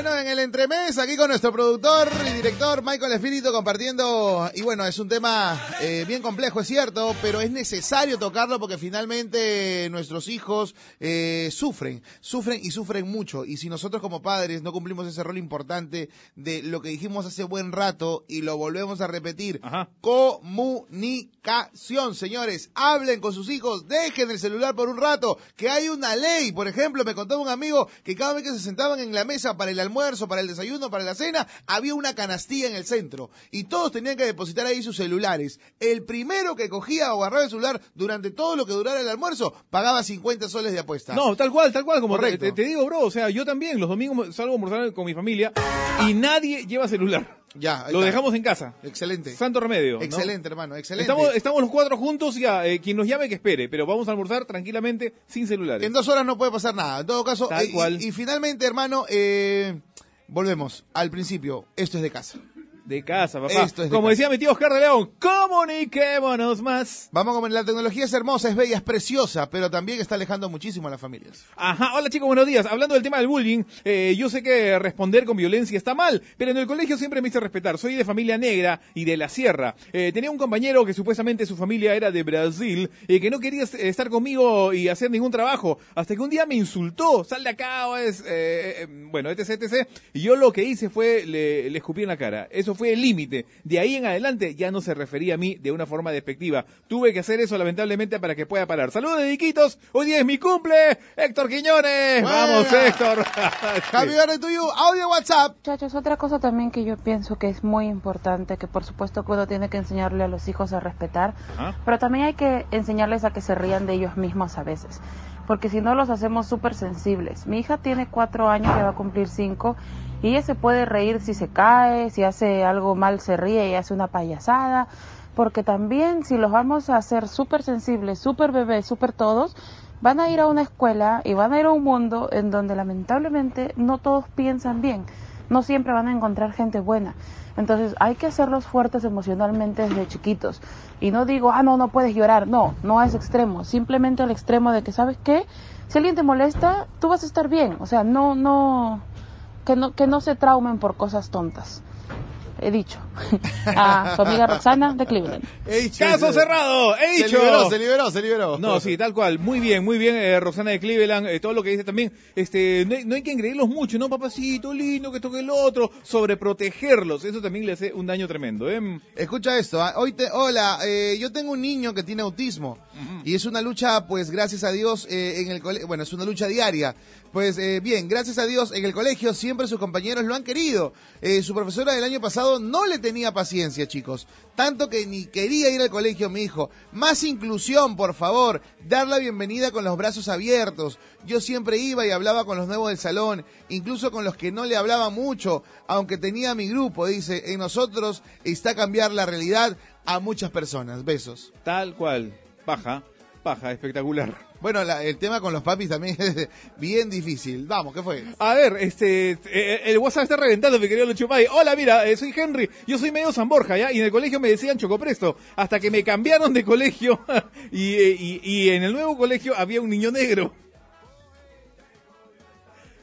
Bueno, en el entremés, aquí con nuestro productor y director Michael Espíritu compartiendo, y bueno, es un tema eh, bien complejo, es cierto, pero es necesario tocarlo porque finalmente nuestros hijos eh, sufren, sufren y sufren mucho. Y si nosotros como padres no cumplimos ese rol importante de lo que dijimos hace buen rato y lo volvemos a repetir, comunicación, señores, hablen con sus hijos, dejen el celular por un rato, que hay una ley, por ejemplo, me contaba un amigo que cada vez que se sentaban en la mesa para el almuerzo, almuerzo, para el desayuno, para la cena, había una canastilla en el centro. Y todos tenían que depositar ahí sus celulares. El primero que cogía o agarraba el celular durante todo lo que durara el almuerzo, pagaba 50 soles de apuesta. No, tal cual, tal cual, como Correcto. te- te digo, bro, o sea, yo también, los domingos salgo a almorzar con mi familia y nadie lleva celular. Ya, Lo está. dejamos en casa. Excelente. Santo remedio. ¿no? Excelente, hermano, excelente. Estamos, estamos los cuatro juntos ya, eh, quien nos llame que espere, pero vamos a almorzar tranquilamente sin celulares. En dos horas no puede pasar nada. En todo caso, Tal eh, y- cual. Y, finalmente, hermano, eh, volvemos al principio. Esto es de casa. De casa, papá. Esto es de Como casa. decía mi tío Oscar de León, comuniquémonos más. Vamos con la tecnología es hermosa, es bella, es preciosa, pero también está alejando muchísimo a las familias. Ajá, hola chicos, buenos días. Hablando del tema del bullying, eh, yo sé que responder con violencia está mal, pero en el colegio siempre me hice respetar. Soy de familia negra y de la sierra. Eh, tenía un compañero que supuestamente su familia era de Brasil y que no quería eh, estar conmigo y hacer ningún trabajo. Hasta que un día me insultó, sal de acá, o es, eh, eh, bueno, etc, etc. Y yo lo que hice fue, le, le escupí en la cara. Eso fue el límite. De ahí en adelante ya no se refería a mí de una forma despectiva. Tuve que hacer eso lamentablemente para que pueda parar. Saludos de Diquitos, hoy día es mi cumple, Héctor Quiñones. Vamos Buena. Héctor. Happy birthday to you. Audio WhatsApp. Muchachos, otra cosa también que yo pienso que es muy importante, que por supuesto que uno tiene que enseñarle a los hijos a respetar, Ajá. pero también hay que enseñarles a que se rían de ellos mismos a veces, porque si no los hacemos súper sensibles. Mi hija tiene cuatro años, ya va a cumplir cinco, y ella se puede reír si se cae, si hace algo mal se ríe y hace una payasada, porque también si los vamos a hacer súper sensibles, súper bebés, súper todos, van a ir a una escuela y van a ir a un mundo en donde lamentablemente no todos piensan bien, no siempre van a encontrar gente buena. Entonces hay que hacerlos fuertes emocionalmente desde chiquitos. Y no digo, ah, no, no puedes llorar. No, no a ese extremo. Simplemente al extremo de que, ¿sabes qué? Si alguien te molesta, tú vas a estar bien. O sea, no, no, que no, que no se traumen por cosas tontas. He dicho. A su amiga Roxana de Cleveland. Caso cerrado, he Se dicho. liberó, se liberó, se liberó. No, sí, tal cual. Muy bien, muy bien, eh, Rosana de Cleveland. eh, todo lo que dice también. Este, no hay, no hay que engreírlos mucho, ¿no, papacito lindo, que toque el otro. Sobreprotegerlos. Eso también le hace un daño tremendo, ¿eh? Escucha esto, ah, hoy te, hola, eh, yo tengo un niño que tiene autismo y es una lucha, pues gracias a Dios, eh, en el colegio, bueno, es una lucha diaria. Pues eh, bien, gracias a Dios, en el colegio siempre sus compañeros lo han querido. Eh, su profesora del año pasado no le tenía paciencia, chicos. Tanto que ni quería ir al colegio mi hijo. Más inclusión, por favor. Dar la bienvenida con los brazos abiertos. Yo siempre iba y hablaba con los nuevos del salón, incluso con los que no le hablaba mucho, aunque tenía mi grupo, dice. En nosotros está cambiar la realidad a muchas personas. Besos. Tal cual. Paja, paja, espectacular. Bueno, la- el tema con los papis también es bien difícil. Vamos, ¿qué fue? A ver, este, eh, el WhatsApp está reventando, mi querido Lucho Pay. Hola, mira, eh, soy Henry, yo soy medio San Borja, ¿ya? Y en el colegio me decían Chocopresto, hasta que me cambiaron de colegio y, eh, y, y en el nuevo colegio había un niño negro.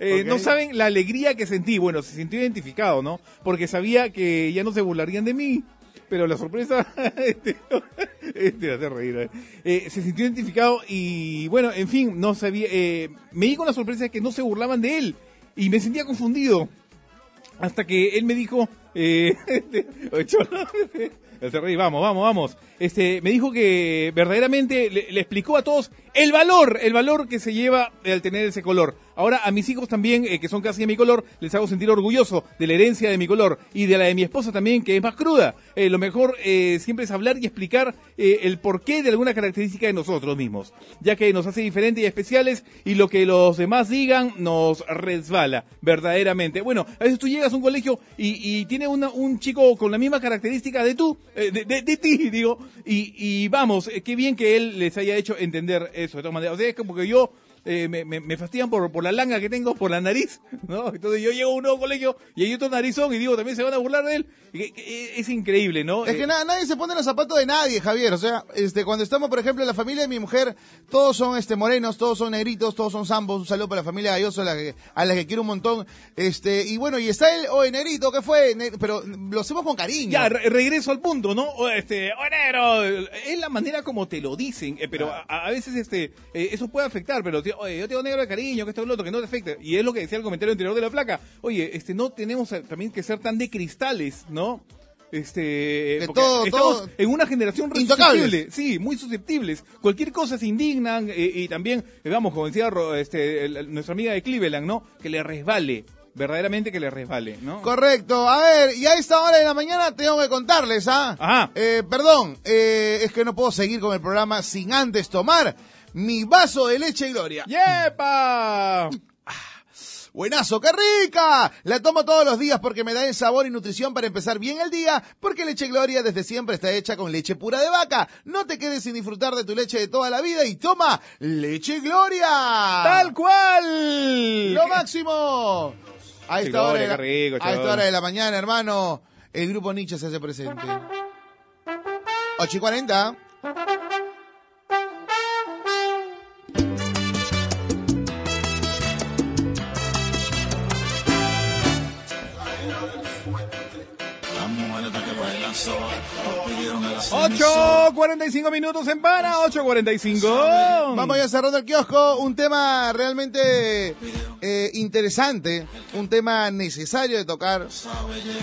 Eh. No saben la alegría que sentí. Bueno, se sintió identificado, ¿no? Porque sabía que ya no se burlarían de mí. Pero la sorpresa, este, este hace reír. eh. Eh, se sintió identificado y bueno, en fin, no sabía. eh, me di con la sorpresa que no se burlaban de él y me sentía confundido. Hasta que él me dijo, eh, este, reír, vamos, vamos, vamos. Este, me dijo que verdaderamente le explicó a todos el valor, el valor que se lleva al tener ese color. Ahora a mis hijos también, eh, que son casi de mi color, les hago sentir orgulloso de la herencia de mi color y de la de mi esposa también, que es más cruda. Eh, lo mejor eh, siempre es hablar y explicar eh, el porqué de alguna característica de nosotros mismos, ya que nos hace diferentes y especiales y lo que los demás digan nos resbala, verdaderamente. Bueno, a veces tú llegas a un colegio y, y tiene una- un chico con la misma característica de tú, de, de- ti, digo, y, y vamos, qué bien que él les haya hecho entender de todas maneras. O sea, es como que yo eh, me, me- me fastidian por, por la langa que tengo, por la nariz, ¿no? Entonces yo llego a un nuevo colegio y hay otro narizón y digo, también se van a burlar de él. Y que- que es increíble, ¿no? Es Eh, que na- nadie se pone en los zapatos de nadie, Javier. O sea, este, cuando estamos, por ejemplo, en la familia de mi mujer, todos son este morenos, todos son negritos, todos son zambos. Un saludo para la familia Galloso, a la que, a la que quiero un montón. Este, y bueno, y está el, oye, negrito, ¿qué fue? Ne- pero lo hacemos con cariño. Ya, re- regreso al punto, ¿no? O, Este, "Oh, negro", es la manera como te lo dicen, eh, pero a, a veces este eh, eso puede afectar, pero tío, oye, yo tengo negro de cariño, que esto y lo otro, que no te afecte. Y es lo que decía el comentario anterior de la placa. Oye, este no tenemos también que ser tan de cristales, ¿no? Este, todo- estamos todo- en una generación susceptible, sí, muy susceptibles. Cualquier cosa se indignan eh, y también, eh, vamos, como decía este, el- nuestra amiga de Cleveland, ¿no? Que le resbale verdaderamente que le resbale, ¿no? Correcto. A ver, y a esta hora de la mañana tengo que contarles, ¿ah? Ajá. Eh, perdón, eh, es que no puedo seguir con el programa sin antes tomar mi vaso de leche Gloria. ¡Yepa! Buenazo, qué rica. La tomo todos los días porque me da el sabor y nutrición para empezar bien el día, porque Leche Gloria desde siempre está hecha con leche pura de vaca. No te quedes sin disfrutar de tu leche de toda la vida y toma Leche Gloria. ¡Tal cual! Lo máximo. A esta, hora, Gloria, de la, rico, a esta hora de la mañana, hermano, el grupo Nietzsche se hace presente. 8 y 40. Ocho cuarenta y cinco minutos en Pana, 8.45. Vamos ya cerrando el kiosco. Un tema realmente eh, interesante, un tema necesario de tocar.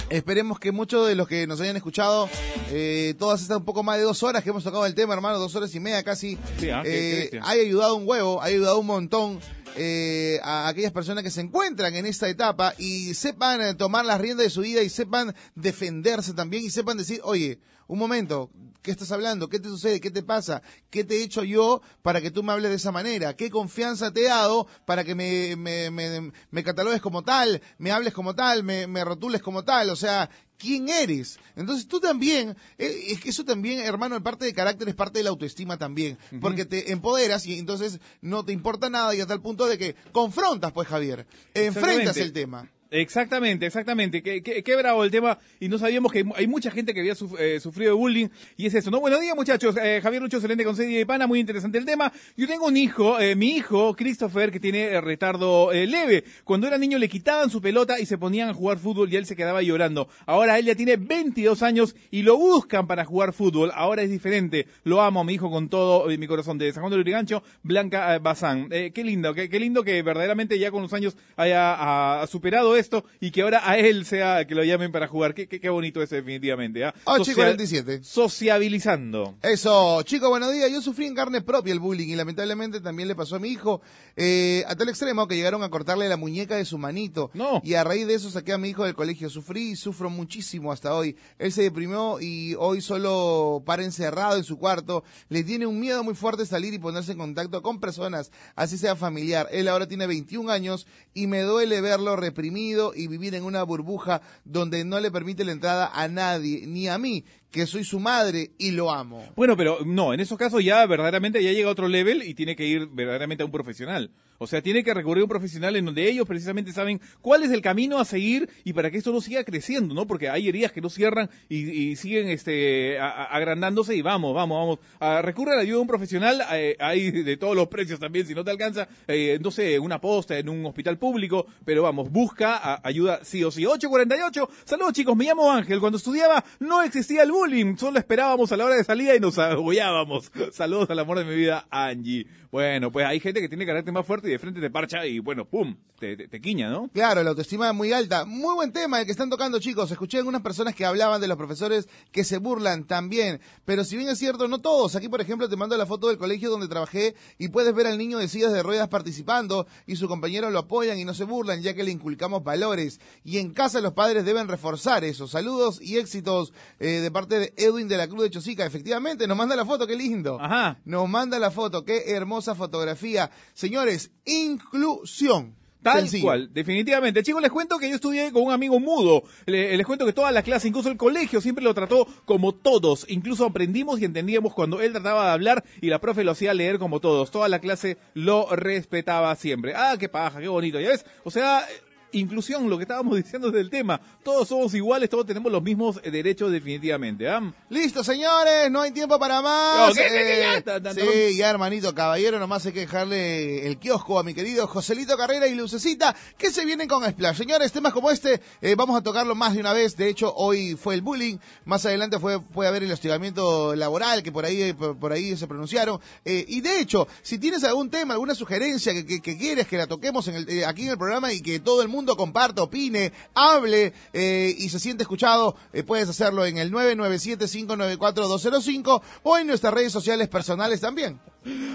Esperemos que muchos de los que nos hayan escuchado, eh, todas estas un poco más de dos horas que hemos tocado el tema, hermano, dos horas y media casi, Sí, ah, qué- qué eh, haya ayudado un huevo, ha ayudado un montón. eh, a aquellas personas que se encuentran en esta etapa y sepan eh, tomar las riendas de su vida y sepan defenderse también y sepan decir, oye, un momento, ¿qué estás hablando? ¿Qué te sucede? ¿Qué te pasa? ¿Qué te he hecho yo para que tú me hables de esa manera? ¿Qué confianza te he dado para que me, me, me, me catalogues como tal, me hables como tal, me, me rotules como tal? O sea, ¿quién eres? Entonces tú también, eh, es que eso también, hermano, en parte de carácter es parte de la autoestima también, porque te empoderas y entonces no te importa nada y hasta el punto de que confrontas, pues Javier, enfrentas el tema. Exactamente, exactamente. Qué, bravo el tema. Y no sabíamos que hay, mucha gente que había suf- eh, sufrido de bullying. Y es eso, ¿no? Buenos días, muchachos. Eh, Javier Lucho, excelente con serie de pana. Muy interesante el tema. Yo tengo un hijo, eh, mi hijo, Christopher, que tiene eh, retardo eh, leve. Cuando era niño le quitaban su pelota y se ponían a jugar fútbol y él se quedaba llorando. Ahora él ya tiene 22 años y lo buscan para jugar fútbol. Ahora es diferente. Lo amo a mi hijo con todo mi corazón. De San Juan del Urigancho, Blanca Bazán. Qué lindo, qué, lindo que verdaderamente ya con los años haya ha superado esto y que ahora a él sea que lo llamen para jugar. Qué, qué, qué bonito es definitivamente. 8 y Social- 47. Sociabilizando. Eso, chicos, buenos días. Yo sufrí en carne propia el bullying y lamentablemente también le pasó a mi hijo, eh, a tal extremo que llegaron a cortarle la muñeca de su manito. No. Y a raíz de eso saqué a mi hijo del colegio. Sufrí y sufro muchísimo hasta hoy. Él se deprimió y hoy solo para encerrado en su cuarto. Le tiene un miedo muy fuerte salir y ponerse en contacto con personas, así sea familiar. Él ahora tiene 21 años y me duele verlo reprimido y vivir en una burbuja donde no le permite la entrada a nadie, ni a mí, que soy su madre y lo amo. Bueno, pero no, en esos casos ya verdaderamente ya llega a otro level y tiene que ir verdaderamente a un profesional. O sea, tiene que recurrir a un profesional en donde ellos precisamente saben cuál es el camino a seguir y para que esto no siga creciendo, ¿no? Porque hay heridas que no cierran y, siguen este agrandándose y vamos, vamos, vamos. A, recurre a la ayuda de un profesional, eh, hay de todos los precios también, si no te alcanza, eh, no sé, una posta en un hospital público, pero vamos, busca ayuda sí o sí. 848, saludos chicos, me llamo Ángel, cuando estudiaba no existía el solo esperábamos a la hora de salida y nos agollábamos. Saludos al amor de mi vida, Angie. Bueno, pues hay gente que tiene carácter más fuerte y de frente te parcha y bueno, pum, te, te, quiña, ¿no? Claro, la autoestima muy alta. Muy buen tema el que están tocando, chicos. Escuché algunas personas que hablaban de los profesores que se burlan también. Pero si bien es cierto, no todos. Aquí, por ejemplo, te mando la foto del colegio donde trabajé y puedes ver al niño de sillas de ruedas participando y su compañero lo apoyan y no se burlan ya que le inculcamos valores. Y en casa los padres deben reforzar eso. Saludos y éxitos eh, de parte de Edwin de la Cruz de Chosica. Efectivamente, nos manda la foto, qué lindo. Ajá. Nos manda la foto, qué hermosa fotografía. Señores, inclusión. Tal Sencillo. cual, definitivamente. Chicos, les cuento que yo estudié con un amigo mudo. Le- les cuento que toda la clase, incluso el colegio, siempre lo trató como todos. Incluso aprendimos y entendíamos cuando él trataba de hablar y la profe lo hacía leer como todos. Toda la clase lo respetaba siempre. Ah, qué paja, qué bonito, ¿ya ves? O sea, eh, inclusión, lo que estábamos diciendo del tema. Todos somos iguales, todos tenemos los mismos eh, derechos definitivamente. ¿ah? Listo, señores, no hay tiempo para más. No, ¿qué, qué, qué, ya? Eh, ta- sí, ya, hermanito, caballero, nomás hay que dejarle el kiosco a mi querido Joselito Carrera y Lucecita, que se vienen con Splash. Señores, temas como este, eh, vamos a tocarlo más de una vez. De hecho, hoy fue el bullying, más adelante fue, puede haber el hostigamiento laboral, que por ahí, por, por ahí se pronunciaron. Eh, y de hecho, si tienes algún tema, alguna sugerencia que, que- que quieres que la toquemos en el- eh, aquí en el programa y que todo el mundo comparta, opine, hable eh, y se siente escuchado, eh, puedes hacerlo en el 997-594-205 o en nuestras redes sociales personales también.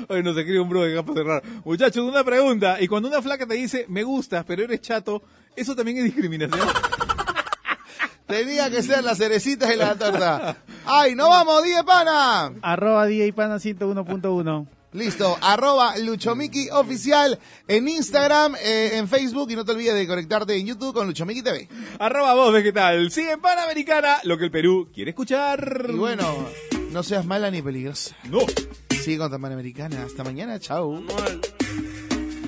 Hoy nos escribe un bro de para cerrar. Muchachos, una pregunta. Y cuando una flaca te dice, me gustas, pero eres chato, ¿eso también es discriminación? Tenía que ser las cerecitas y la torta. ¡Ay, no vamos, Die Pana! Arroba DJ Pana 101.1. Listo, arroba Luchomiki oficial en Instagram, eh, en Facebook y no te olvides de conectarte en YouTube con Luchomiki TV. Arroba vos, ¿qué tal? Sigue en Panamericana, lo que el Perú quiere escuchar. Y bueno, no seas mala ni peligrosa. No. Sigue con Panamericana. Hasta mañana, chao.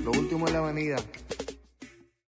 Lo último en la avenida.